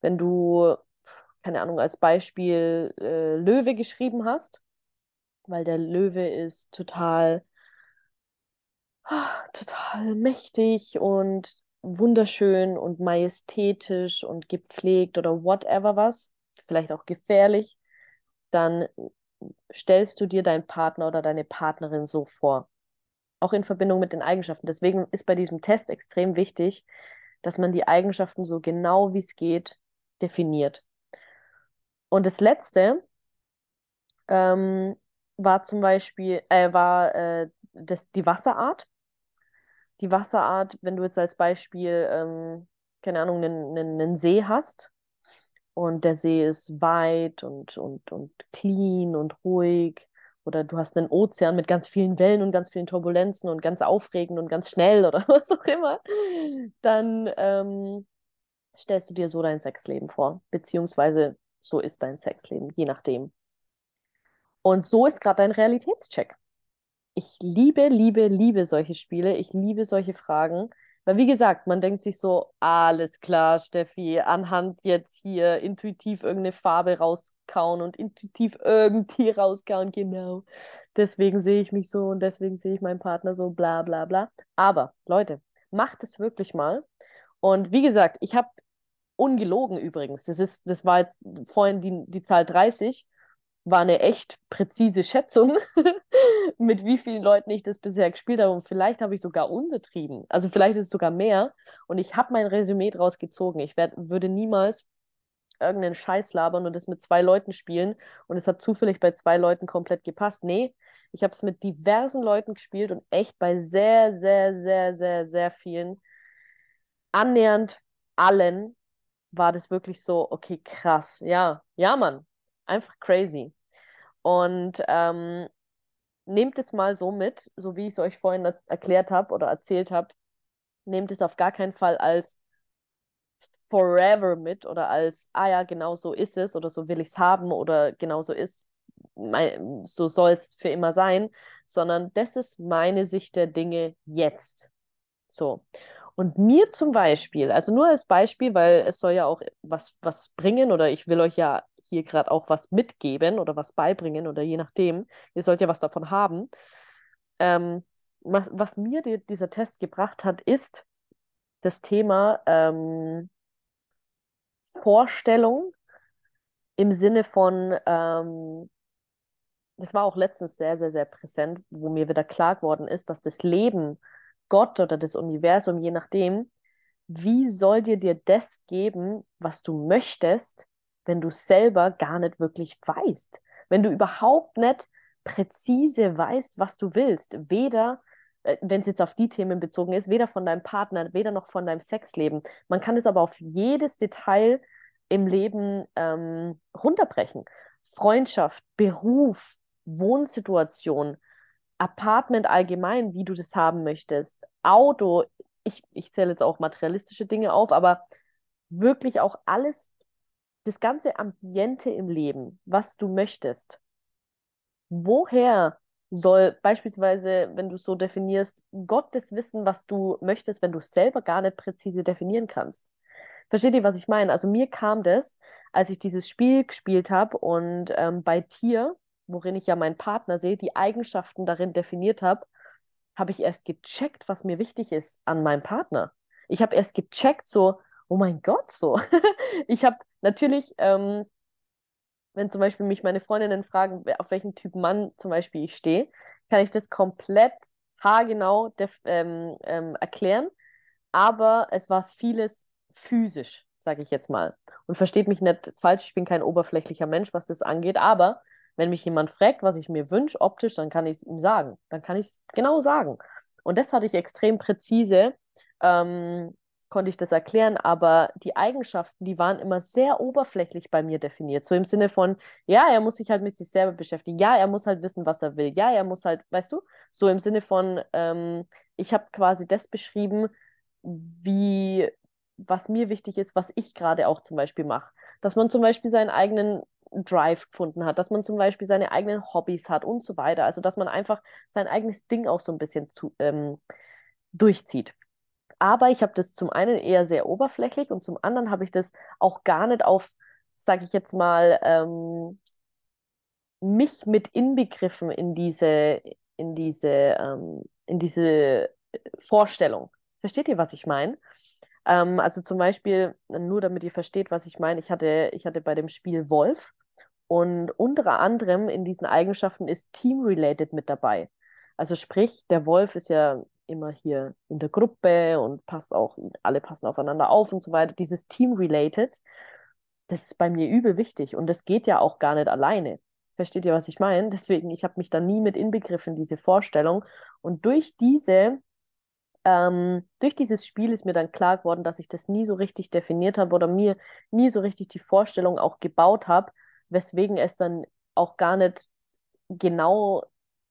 B: wenn du, keine Ahnung, als Beispiel äh, Löwe geschrieben hast, weil der Löwe ist total total mächtig und wunderschön und majestätisch und gepflegt oder whatever was, vielleicht auch gefährlich, dann stellst du dir deinen Partner oder deine Partnerin so vor. Auch in Verbindung mit den Eigenschaften. Deswegen ist bei diesem Test extrem wichtig, dass man die Eigenschaften so genau wie es geht definiert. Und das letzte ähm, war zum Beispiel, äh, war äh, das, die Wasserart die Wasserart, wenn du jetzt als Beispiel, ähm, keine Ahnung, einen, einen, einen See hast und der See ist weit und, und, und clean und ruhig oder du hast einen Ozean mit ganz vielen Wellen und ganz vielen Turbulenzen und ganz aufregend und ganz schnell oder was auch immer, dann ähm, stellst du dir so dein Sexleben vor, beziehungsweise so ist dein Sexleben, je nachdem. Und so ist gerade dein Realitätscheck ich liebe, liebe, liebe solche Spiele. Ich liebe solche Fragen. Weil, wie gesagt, man denkt sich so, alles klar, Steffi, anhand jetzt hier intuitiv irgendeine Farbe rauskauen und intuitiv irgendein Tier rauskauen, genau. Deswegen sehe ich mich so und deswegen sehe ich meinen Partner so, bla, bla, bla. Aber, Leute, macht es wirklich mal. Und wie gesagt, ich habe ungelogen übrigens. Das, ist, das war jetzt vorhin die, die Zahl 30 war eine echt präzise Schätzung, mit wie vielen Leuten ich das bisher gespielt habe. Und vielleicht habe ich sogar untertrieben. Also vielleicht ist es sogar mehr. Und ich habe mein Resümee draus gezogen. Ich werd, würde niemals irgendeinen Scheiß labern und das mit zwei Leuten spielen. Und es hat zufällig bei zwei Leuten komplett gepasst. Nee, ich habe es mit diversen Leuten gespielt und echt bei sehr, sehr, sehr, sehr, sehr vielen, annähernd allen, war das wirklich so, okay, krass. Ja, ja, Mann. Einfach crazy. Und ähm, nehmt es mal so mit, so wie ich es euch vorhin erklärt habe oder erzählt habe. nehmt es auf gar keinen Fall als forever mit oder als, ah ja, genau so ist es oder so will ich es haben oder genau so ist, mein, so soll es für immer sein, sondern das ist meine Sicht der Dinge jetzt. So. Und mir zum Beispiel, also nur als Beispiel, weil es soll ja auch was, was bringen oder ich will euch ja hier gerade auch was mitgeben oder was beibringen oder je nachdem, ihr sollt ja was davon haben. Ähm, was, was mir die, dieser Test gebracht hat, ist das Thema ähm, Vorstellung im Sinne von, ähm, das war auch letztens sehr, sehr, sehr präsent, wo mir wieder klar geworden ist, dass das Leben, Gott oder das Universum, je nachdem, wie soll dir dir das geben, was du möchtest, wenn du selber gar nicht wirklich weißt? Wenn du überhaupt nicht präzise weißt, was du willst, weder äh, wenn es jetzt auf die Themen bezogen ist, weder von deinem Partner, weder noch von deinem Sexleben. Man kann es aber auf jedes Detail im Leben ähm, runterbrechen. Freundschaft, Beruf, Wohnsituation, Apartment allgemein, wie du das haben möchtest, Auto, ich, ich zähle jetzt auch materialistische Dinge auf, aber wirklich auch alles, das ganze Ambiente im Leben, was du möchtest. Woher soll beispielsweise, wenn du so definierst, Gott das wissen, was du möchtest, wenn du selber gar nicht präzise definieren kannst? Versteht ihr, was ich meine? Also mir kam das, als ich dieses Spiel gespielt habe und ähm, bei Tier, worin ich ja meinen Partner sehe, die Eigenschaften darin definiert habe, habe ich erst gecheckt, was mir wichtig ist an meinem Partner. Ich habe erst gecheckt, so, oh mein Gott, so. ich habe natürlich ähm, wenn zum Beispiel mich meine Freundinnen fragen, auf welchen Typ Mann zum Beispiel ich stehe, kann ich das komplett haargenau ähm, ähm, erklären. Aber es war vieles physisch, sage ich jetzt mal. Und versteht mich nicht falsch, ich bin kein oberflächlicher Mensch, was das angeht. Aber wenn mich jemand fragt, was ich mir wünsche optisch, dann kann ich es ihm sagen. Dann kann ich es genau sagen. Und das hatte ich extrem präzise ähm, konnte ich das erklären, aber die Eigenschaften, die waren immer sehr oberflächlich bei mir definiert. So im Sinne von, ja, er muss sich halt mit sich selber beschäftigen, ja, er muss halt wissen, was er will, ja, er muss halt, weißt du, so im Sinne von, ähm, ich habe quasi das beschrieben, wie, was mir wichtig ist, was ich gerade auch zum Beispiel mache. Dass man zum Beispiel seinen eigenen Drive gefunden hat, dass man zum Beispiel seine eigenen Hobbys hat und so weiter. Also, dass man einfach sein eigenes Ding auch so ein bisschen zu, ähm, durchzieht. Aber ich habe das zum einen eher sehr oberflächlich und zum anderen habe ich das auch gar nicht auf, sage ich jetzt mal, ähm, mich mit inbegriffen in diese, in diese, ähm, in diese Vorstellung. Versteht ihr, was ich meine? Ähm, also zum Beispiel, nur damit ihr versteht, was ich meine, ich hatte, ich hatte bei dem Spiel Wolf und unter anderem in diesen Eigenschaften ist Team-related mit dabei. Also sprich, der Wolf ist ja immer hier in der Gruppe und passt auch, alle passen aufeinander auf und so weiter. Dieses Team-related, das ist bei mir übel wichtig und das geht ja auch gar nicht alleine. Versteht ihr, was ich meine? Deswegen, ich habe mich da nie mit inbegriffen, diese Vorstellung. Und durch diese, ähm, durch dieses Spiel ist mir dann klar geworden, dass ich das nie so richtig definiert habe oder mir nie so richtig die Vorstellung auch gebaut habe, weswegen es dann auch gar nicht genau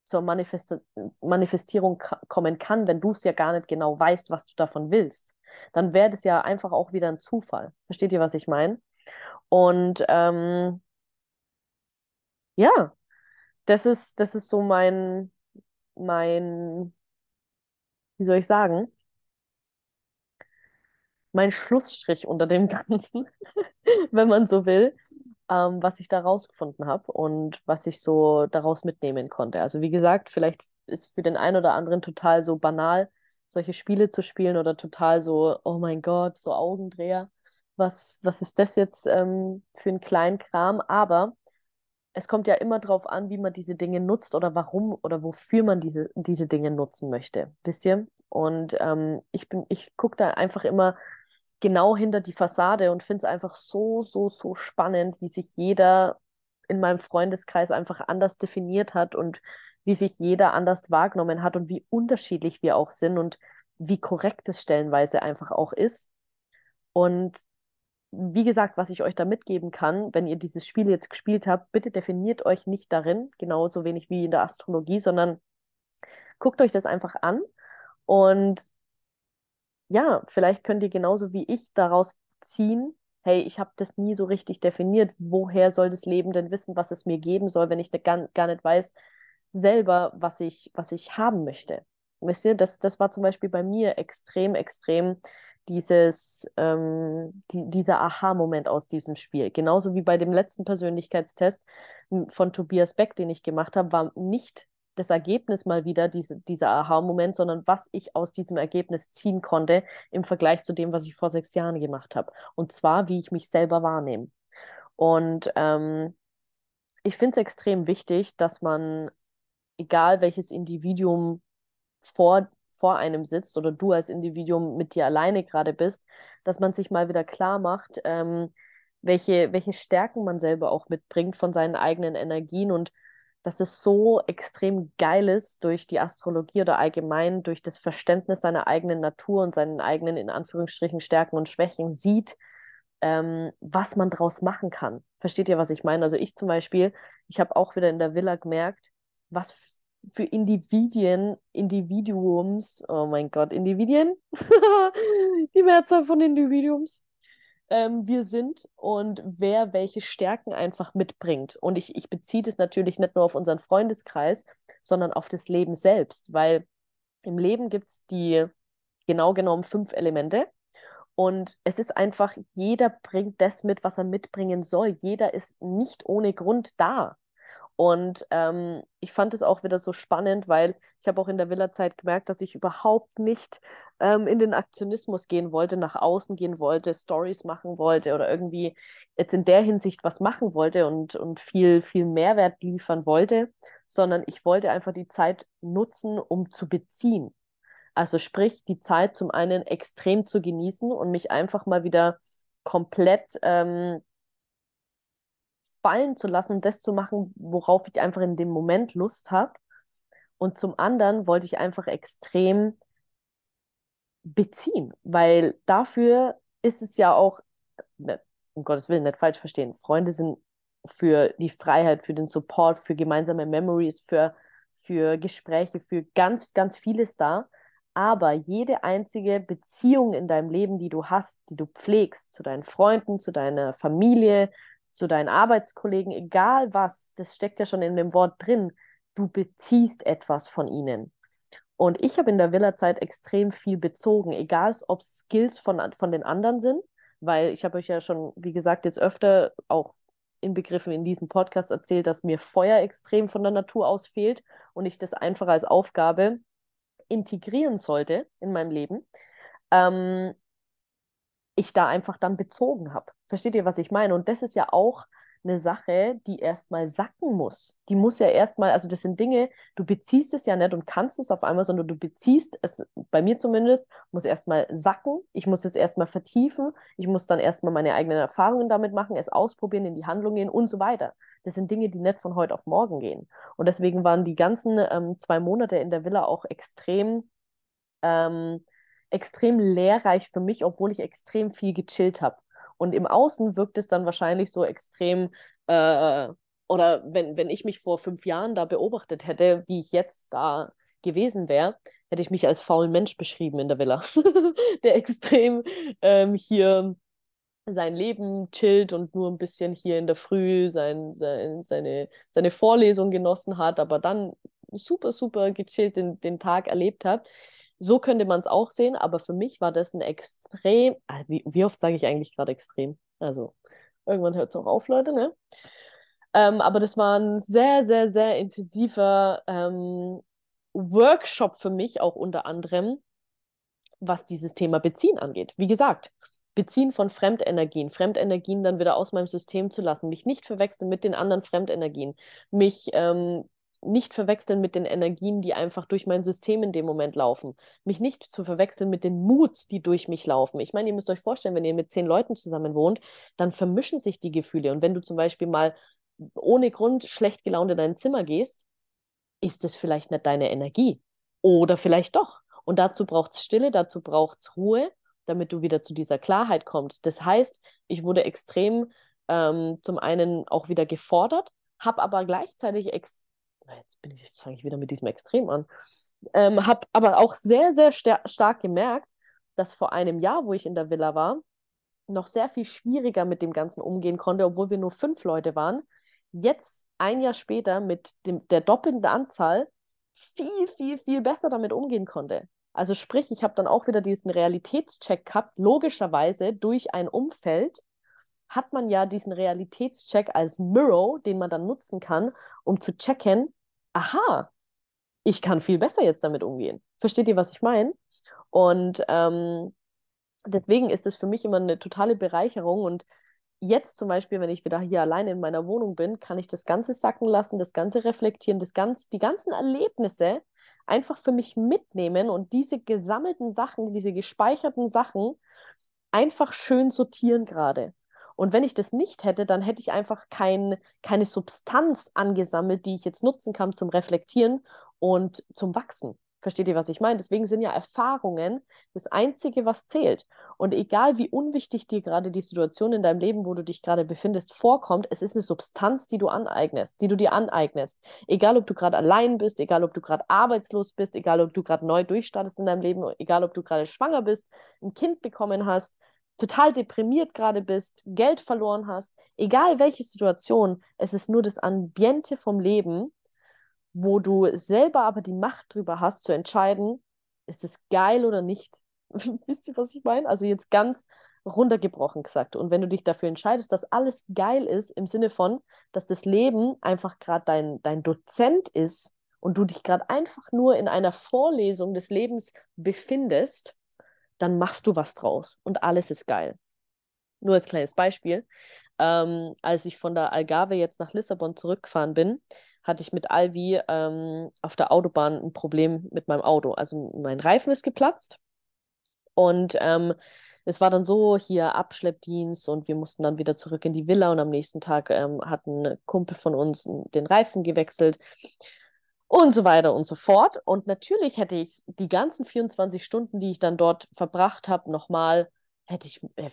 B: zur Manifest Manifestierung kommen kann, wenn du es ja gar nicht genau weißt, was du davon willst. Dann wäre das ja einfach auch wieder ein Zufall. Versteht ihr, was ich meine? Und ähm, ja, das ist, das ist so mein, mein, wie soll ich sagen, mein Schlussstrich unter dem Ganzen, wenn man so will ähm, was ich da rausgefunden habe und was ich so daraus mitnehmen konnte. Also wie gesagt, vielleicht ist für den einen oder anderen total so banal, solche Spiele zu spielen oder total so, oh mein Gott, so Augendreher. Was, was ist das jetzt ähm, für ein kleinen Kram? Aber es kommt ja immer darauf an, wie man diese Dinge nutzt oder warum oder wofür man diese, diese Dinge nutzen möchte. Wisst ihr? Und ähm, ich bin, ich gucke da einfach immer genau hinter die Fassade und finde es einfach so, so, so spannend, wie sich jeder in meinem Freundeskreis einfach anders definiert hat und wie sich jeder anders wahrgenommen hat und wie unterschiedlich wir auch sind und wie korrekt es stellenweise einfach auch ist. Und wie gesagt, was ich euch da mitgeben kann, wenn ihr dieses Spiel jetzt gespielt habt, bitte definiert euch nicht darin, genauso wenig wie in der Astrologie, sondern guckt euch das einfach an und ja, vielleicht könnt ihr genauso wie ich daraus ziehen, hey, ich habe das nie so richtig definiert. Woher soll das Leben denn wissen, was es mir geben soll, wenn ich ne, gar, gar nicht weiß selber, was ich, was ich haben möchte? Wisst ihr, das, das war zum Beispiel bei mir extrem, extrem dieses, ähm, die, dieser Aha-Moment aus diesem Spiel. Genauso wie bei dem letzten Persönlichkeitstest von Tobias Beck, den ich gemacht habe, war nicht das Ergebnis mal wieder diese, dieser Aha-Moment, sondern was ich aus diesem Ergebnis ziehen konnte im Vergleich zu dem, was ich vor sechs Jahren gemacht habe. Und zwar, wie ich mich selber wahrnehme. Und ähm, ich finde es extrem wichtig, dass man, egal welches Individuum vor, vor einem sitzt oder du als Individuum mit dir alleine gerade bist, dass man sich mal wieder klar macht, ähm, welche, welche Stärken man selber auch mitbringt von seinen eigenen Energien und dass es so extrem geil ist durch die Astrologie oder allgemein durch das Verständnis seiner eigenen Natur und seinen eigenen, in Anführungsstrichen, Stärken und Schwächen sieht, ähm, was man daraus machen kann. Versteht ihr, was ich meine? Also ich zum Beispiel, ich habe auch wieder in der Villa gemerkt, was für Individuen, Individuums, oh mein Gott, Individuen, die Mehrzahl von Individuums, ähm, wir sind und wer welche Stärken einfach mitbringt. Und ich, ich beziehe das natürlich nicht nur auf unseren Freundeskreis, sondern auf das Leben selbst, weil im Leben gibt es die genau genommen fünf Elemente. Und es ist einfach, jeder bringt das mit, was er mitbringen soll. Jeder ist nicht ohne Grund da. Und ähm, ich fand es auch wieder so spannend, weil ich habe auch in der Villa-Zeit gemerkt, dass ich überhaupt nicht ähm, in den Aktionismus gehen wollte, nach außen gehen wollte, Stories machen wollte oder irgendwie jetzt in der Hinsicht was machen wollte und, und viel, viel Mehrwert liefern wollte, sondern ich wollte einfach die Zeit nutzen, um zu beziehen. Also sprich, die Zeit zum einen extrem zu genießen und mich einfach mal wieder komplett ähm, fallen zu lassen und das zu machen, worauf ich einfach in dem Moment Lust habe. Und zum anderen wollte ich einfach extrem beziehen, weil dafür ist es ja auch, ne, um Gottes Willen, nicht falsch verstehen, Freunde sind für die Freiheit, für den Support, für gemeinsame Memories, für, für Gespräche, für ganz, ganz vieles da. Aber jede einzige Beziehung in deinem Leben, die du hast, die du pflegst, zu deinen Freunden, zu deiner Familie, zu deinen Arbeitskollegen, egal was, das steckt ja schon in dem Wort drin, du beziehst etwas von ihnen. Und ich habe in der Villa-Zeit extrem viel bezogen, egal ob Skills von, von den anderen sind, weil ich habe euch ja schon, wie gesagt, jetzt öfter auch in Begriffen in diesem Podcast erzählt, dass mir Feuer extrem von der Natur aus fehlt und ich das einfach als Aufgabe integrieren sollte in meinem Leben. Ähm, ich da einfach dann bezogen habe. Versteht ihr, was ich meine? Und das ist ja auch eine Sache, die erstmal sacken muss. Die muss ja erstmal, also das sind Dinge, du beziehst es ja nicht und kannst es auf einmal, sondern du beziehst es, bei mir zumindest, muss erstmal sacken, ich muss es erstmal vertiefen, ich muss dann erstmal meine eigenen Erfahrungen damit machen, es ausprobieren, in die Handlung gehen und so weiter. Das sind Dinge, die nicht von heute auf morgen gehen. Und deswegen waren die ganzen ähm, zwei Monate in der Villa auch extrem ähm, extrem lehrreich für mich, obwohl ich extrem viel gechillt habe. Und im Außen wirkt es dann wahrscheinlich so extrem, äh, oder wenn, wenn ich mich vor fünf Jahren da beobachtet hätte, wie ich jetzt da gewesen wäre, hätte ich mich als faulen Mensch beschrieben in der Villa, der extrem ähm, hier sein Leben chillt und nur ein bisschen hier in der Früh sein, sein, seine, seine Vorlesung genossen hat, aber dann super, super gechillt den, den Tag erlebt hat. So könnte man es auch sehen, aber für mich war das ein extrem, ah, wie, wie oft sage ich eigentlich gerade extrem? Also irgendwann hört es auch auf, Leute, ne? Ähm, aber das war ein sehr, sehr, sehr intensiver ähm, Workshop für mich, auch unter anderem, was dieses Thema Beziehen angeht. Wie gesagt, Beziehen von Fremdenergien, Fremdenergien dann wieder aus meinem System zu lassen, mich nicht verwechseln mit den anderen Fremdenergien, mich ähm, nicht verwechseln mit den Energien, die einfach durch mein System in dem Moment laufen. Mich nicht zu verwechseln mit den Moods, die durch mich laufen. Ich meine, ihr müsst euch vorstellen, wenn ihr mit zehn Leuten zusammen wohnt, dann vermischen sich die Gefühle. Und wenn du zum Beispiel mal ohne Grund schlecht gelaunt in dein Zimmer gehst, ist es vielleicht nicht deine Energie. Oder vielleicht doch. Und dazu braucht es Stille, dazu braucht es Ruhe, damit du wieder zu dieser Klarheit kommst. Das heißt, ich wurde extrem ähm, zum einen auch wieder gefordert, habe aber gleichzeitig extrem jetzt bin ich, fange ich wieder mit diesem Extrem an, ähm, habe aber auch sehr, sehr stark gemerkt, dass vor einem Jahr, wo ich in der Villa war, noch sehr viel schwieriger mit dem Ganzen umgehen konnte, obwohl wir nur fünf Leute waren. Jetzt, ein Jahr später, mit dem, der doppelten Anzahl, viel, viel, viel besser damit umgehen konnte. Also sprich, ich habe dann auch wieder diesen Realitätscheck gehabt, logischerweise durch ein Umfeld hat man ja diesen Realitätscheck als Mirror, den man dann nutzen kann, um zu checken, aha, ich kann viel besser jetzt damit umgehen. Versteht ihr, was ich meine? Und ähm, deswegen ist es für mich immer eine totale Bereicherung. Und jetzt zum Beispiel, wenn ich wieder hier alleine in meiner Wohnung bin, kann ich das Ganze sacken lassen, das Ganze reflektieren, das Ganze, die ganzen Erlebnisse einfach für mich mitnehmen und diese gesammelten Sachen, diese gespeicherten Sachen einfach schön sortieren gerade. Und wenn ich das nicht hätte, dann hätte ich einfach kein, keine Substanz angesammelt, die ich jetzt nutzen kann zum Reflektieren und zum Wachsen. Versteht ihr, was ich meine? Deswegen sind ja Erfahrungen das Einzige, was zählt. Und egal wie unwichtig dir gerade die Situation in deinem Leben, wo du dich gerade befindest, vorkommt, es ist eine Substanz, die du aneignest, die du dir aneignest. Egal, ob du gerade allein bist, egal, ob du gerade arbeitslos bist, egal, ob du gerade neu durchstartest in deinem Leben, egal, ob du gerade schwanger bist, ein Kind bekommen hast, total deprimiert gerade bist, Geld verloren hast, egal welche Situation, es ist nur das Ambiente vom Leben, wo du selber aber die Macht drüber hast, zu entscheiden, ist es geil oder nicht. Wisst ihr, was ich meine? Also jetzt ganz runtergebrochen gesagt. Und wenn du dich dafür entscheidest, dass alles geil ist, im Sinne von, dass das Leben einfach gerade dein, dein Dozent ist und du dich gerade einfach nur in einer Vorlesung des Lebens befindest, dann machst du was draus und alles ist geil. Nur als kleines Beispiel. Ähm, als ich von der Algarve jetzt nach Lissabon zurückgefahren bin, hatte ich mit Alvi ähm, auf der Autobahn ein Problem mit meinem Auto. Also mein Reifen ist geplatzt und ähm, es war dann so, hier Abschleppdienst und wir mussten dann wieder zurück in die Villa und am nächsten Tag ähm, hat ein Kumpel von uns den Reifen gewechselt und so weiter und so fort. Und natürlich hätte ich die ganzen 24 Stunden, die ich dann dort verbracht habe, nochmal hätte ich äh,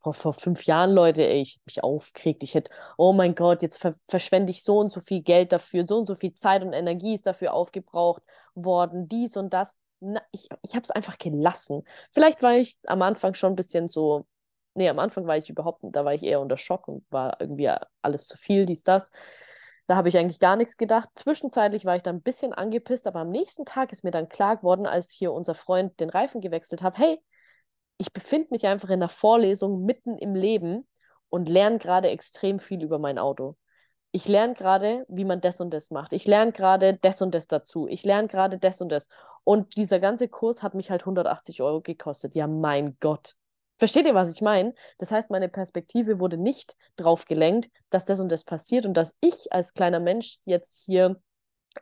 B: vor, vor fünf Jahren, Leute, ey, ich hätte mich aufgeregt. Ich hätte, oh mein Gott, jetzt ver verschwende ich so und so viel Geld dafür, so und so viel Zeit und Energie ist dafür aufgebraucht worden, dies und das. Na, ich ich habe es einfach gelassen. Vielleicht war ich am Anfang schon ein bisschen so, nee, am Anfang war ich überhaupt, da war ich eher unter Schock und war irgendwie alles zu viel, dies, das. Da habe ich eigentlich gar nichts gedacht. Zwischenzeitlich war ich dann ein bisschen angepisst, aber am nächsten Tag ist mir dann klar geworden, als hier unser Freund den Reifen gewechselt hat, hey, ich befinde mich einfach in einer Vorlesung mitten im Leben und lerne gerade extrem viel über mein Auto. Ich lerne gerade, wie man das und das macht. Ich lerne gerade das und das dazu. Ich lerne gerade das und das. Und dieser ganze Kurs hat mich halt 180 Euro gekostet. Ja, mein Gott. Versteht ihr, was ich meine? Das heißt, meine Perspektive wurde nicht drauf gelenkt, dass das und das passiert und dass ich als kleiner Mensch jetzt hier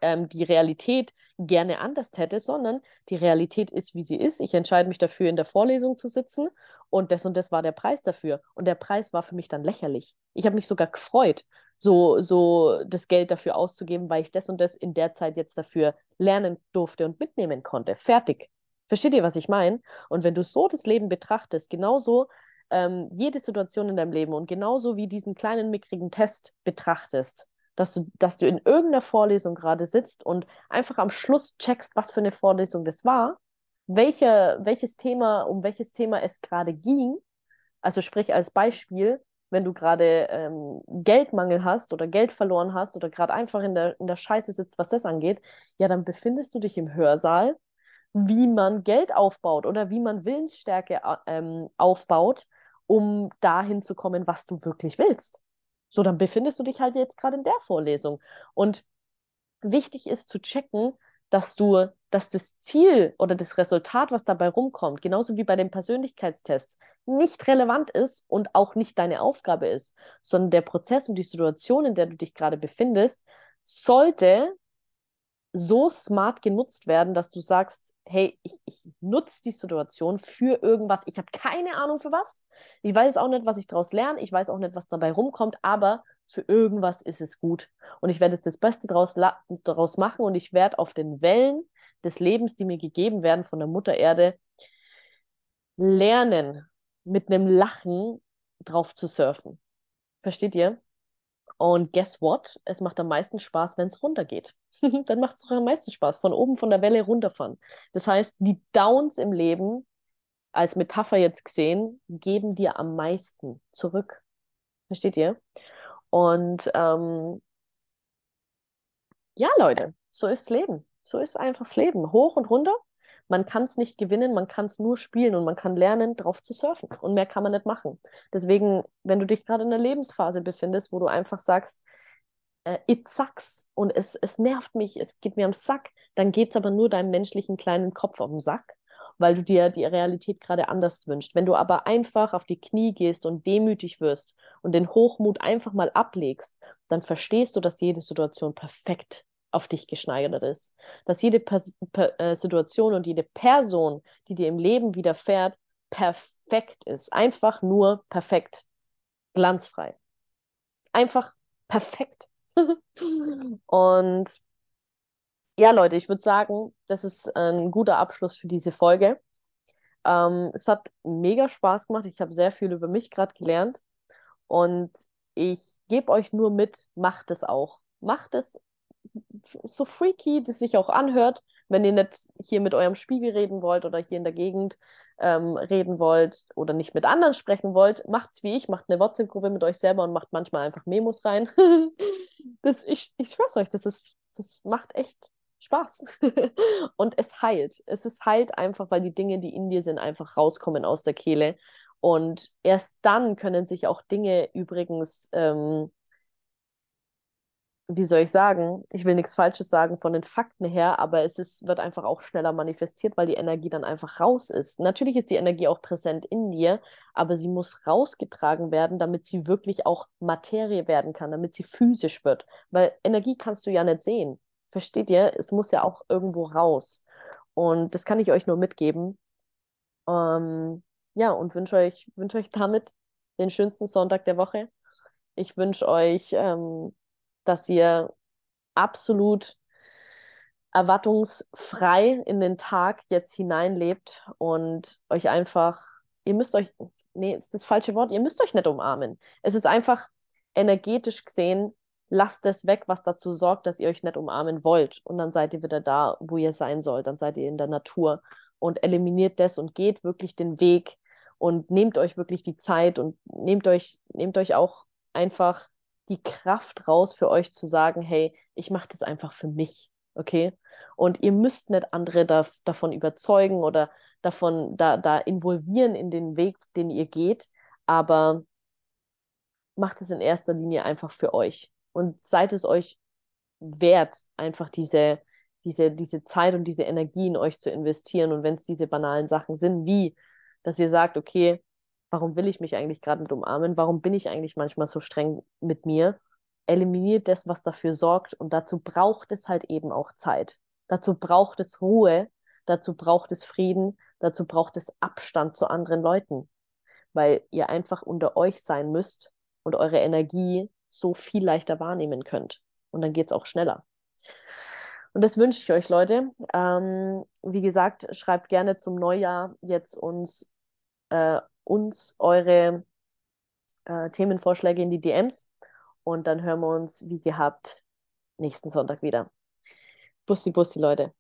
B: ähm, die Realität gerne anders hätte, sondern die Realität ist, wie sie ist. Ich entscheide mich dafür, in der Vorlesung zu sitzen und das und das war der Preis dafür. Und der Preis war für mich dann lächerlich. Ich habe mich sogar gefreut, so, so das Geld dafür auszugeben, weil ich das und das in der Zeit jetzt dafür lernen durfte und mitnehmen konnte. Fertig. Versteht ihr, was ich meine? Und wenn du so das Leben betrachtest, genauso ähm, jede Situation in deinem Leben und genauso wie diesen kleinen mickrigen Test betrachtest, dass du, dass du in irgendeiner Vorlesung gerade sitzt und einfach am Schluss checkst, was für eine Vorlesung das war, welche, welches Thema, um welches Thema es gerade ging. Also sprich als Beispiel, wenn du gerade ähm, Geldmangel hast oder Geld verloren hast oder gerade einfach in der, in der Scheiße sitzt, was das angeht, ja, dann befindest du dich im Hörsaal, wie man Geld aufbaut oder wie man Willensstärke ähm, aufbaut, um dahin zu kommen, was du wirklich willst. So, dann befindest du dich halt jetzt gerade in der Vorlesung. Und wichtig ist zu checken, dass du, dass das Ziel oder das Resultat, was dabei rumkommt, genauso wie bei den Persönlichkeitstests, nicht relevant ist und auch nicht deine Aufgabe ist, sondern der Prozess und die Situation, in der du dich gerade befindest, sollte so smart genutzt werden, dass du sagst, hey, ich, ich nutze die Situation für irgendwas. Ich habe keine Ahnung für was. Ich weiß auch nicht, was ich daraus lerne. Ich weiß auch nicht, was dabei rumkommt, aber für irgendwas ist es gut. Und ich werde es das Beste daraus, daraus machen und ich werde auf den Wellen des Lebens, die mir gegeben werden von der Mutter Erde, lernen, mit einem Lachen drauf zu surfen. Versteht ihr? Und guess what? Es macht am meisten Spaß, wenn es runtergeht. Dann macht es doch am meisten Spaß, von oben von der Welle runterfahren. Das heißt, die Downs im Leben als Metapher jetzt gesehen, geben dir am meisten zurück. Versteht ihr? Und ähm, ja, Leute, so ist Leben. So ist einfach das Leben. Hoch und runter. Man kann es nicht gewinnen, man kann es nur spielen und man kann lernen, drauf zu surfen. Und mehr kann man nicht machen. Deswegen, wenn du dich gerade in einer Lebensphase befindest, wo du einfach sagst, äh, it sucks und es, es nervt mich, es geht mir am Sack, dann geht es aber nur deinem menschlichen kleinen Kopf auf den Sack, weil du dir die Realität gerade anders wünschst. Wenn du aber einfach auf die Knie gehst und demütig wirst und den Hochmut einfach mal ablegst, dann verstehst du, dass jede Situation perfekt auf dich geschneidert ist. Dass jede Pers per äh, Situation und jede Person, die dir im Leben widerfährt, perfekt ist. Einfach nur perfekt. Glanzfrei. Einfach perfekt. und ja, Leute, ich würde sagen, das ist ein guter Abschluss für diese Folge. Ähm, es hat mega Spaß gemacht. Ich habe sehr viel über mich gerade gelernt. Und ich gebe euch nur mit, macht es auch. Macht es so freaky das sich auch anhört, wenn ihr nicht hier mit eurem Spiegel reden wollt oder hier in der Gegend ähm, reden wollt oder nicht mit anderen sprechen wollt, macht's wie ich, macht eine WhatsApp-Gruppe mit euch selber und macht manchmal einfach Memos rein. das, ich ich schwör's euch, das ist, das macht echt Spaß. und es heilt. Es ist heilt einfach, weil die Dinge, die in dir sind, einfach rauskommen aus der Kehle. Und erst dann können sich auch Dinge übrigens ähm, wie soll ich sagen, ich will nichts Falsches sagen von den Fakten her, aber es ist, wird einfach auch schneller manifestiert, weil die Energie dann einfach raus ist. Natürlich ist die Energie auch präsent in dir, aber sie muss rausgetragen werden, damit sie wirklich auch Materie werden kann, damit sie physisch wird. Weil Energie kannst du ja nicht sehen. Versteht ihr? Es muss ja auch irgendwo raus. Und das kann ich euch nur mitgeben. Ähm, ja, und wünsche euch, wünsch euch damit den schönsten Sonntag der Woche. Ich wünsche euch ähm, dass ihr absolut erwartungsfrei in den Tag jetzt hineinlebt und euch einfach, ihr müsst euch, nee, ist das falsche Wort, ihr müsst euch nicht umarmen. Es ist einfach energetisch gesehen, lasst es weg, was dazu sorgt, dass ihr euch nicht umarmen wollt. Und dann seid ihr wieder da, wo ihr sein sollt. Dann seid ihr in der Natur und eliminiert das und geht wirklich den Weg und nehmt euch wirklich die Zeit und nehmt euch, nehmt euch auch einfach die Kraft raus für euch zu sagen, hey, ich mache das einfach für mich, okay? Und ihr müsst nicht andere da, davon überzeugen oder davon da, da involvieren in den Weg, den ihr geht, aber macht es in erster Linie einfach für euch und seid es euch wert, einfach diese, diese, diese Zeit und diese Energie in euch zu investieren. Und wenn es diese banalen Sachen sind, wie, dass ihr sagt, okay, warum will ich mich eigentlich gerade nicht umarmen? Warum bin ich eigentlich manchmal so streng mit mir? Eliminiert das, was dafür sorgt. Und dazu braucht es halt eben auch Zeit. Dazu braucht es Ruhe. Dazu braucht es Frieden. Dazu braucht es Abstand zu anderen Leuten. Weil ihr einfach unter euch sein müsst und eure Energie so viel leichter wahrnehmen könnt. Und dann geht es auch schneller. Und das wünsche ich euch, Leute. Ähm, wie gesagt, schreibt gerne zum Neujahr jetzt uns äh, uns eure äh, Themenvorschläge in die DMs und dann hören wir uns wie gehabt nächsten Sonntag wieder. Bussi, Bussi, Leute.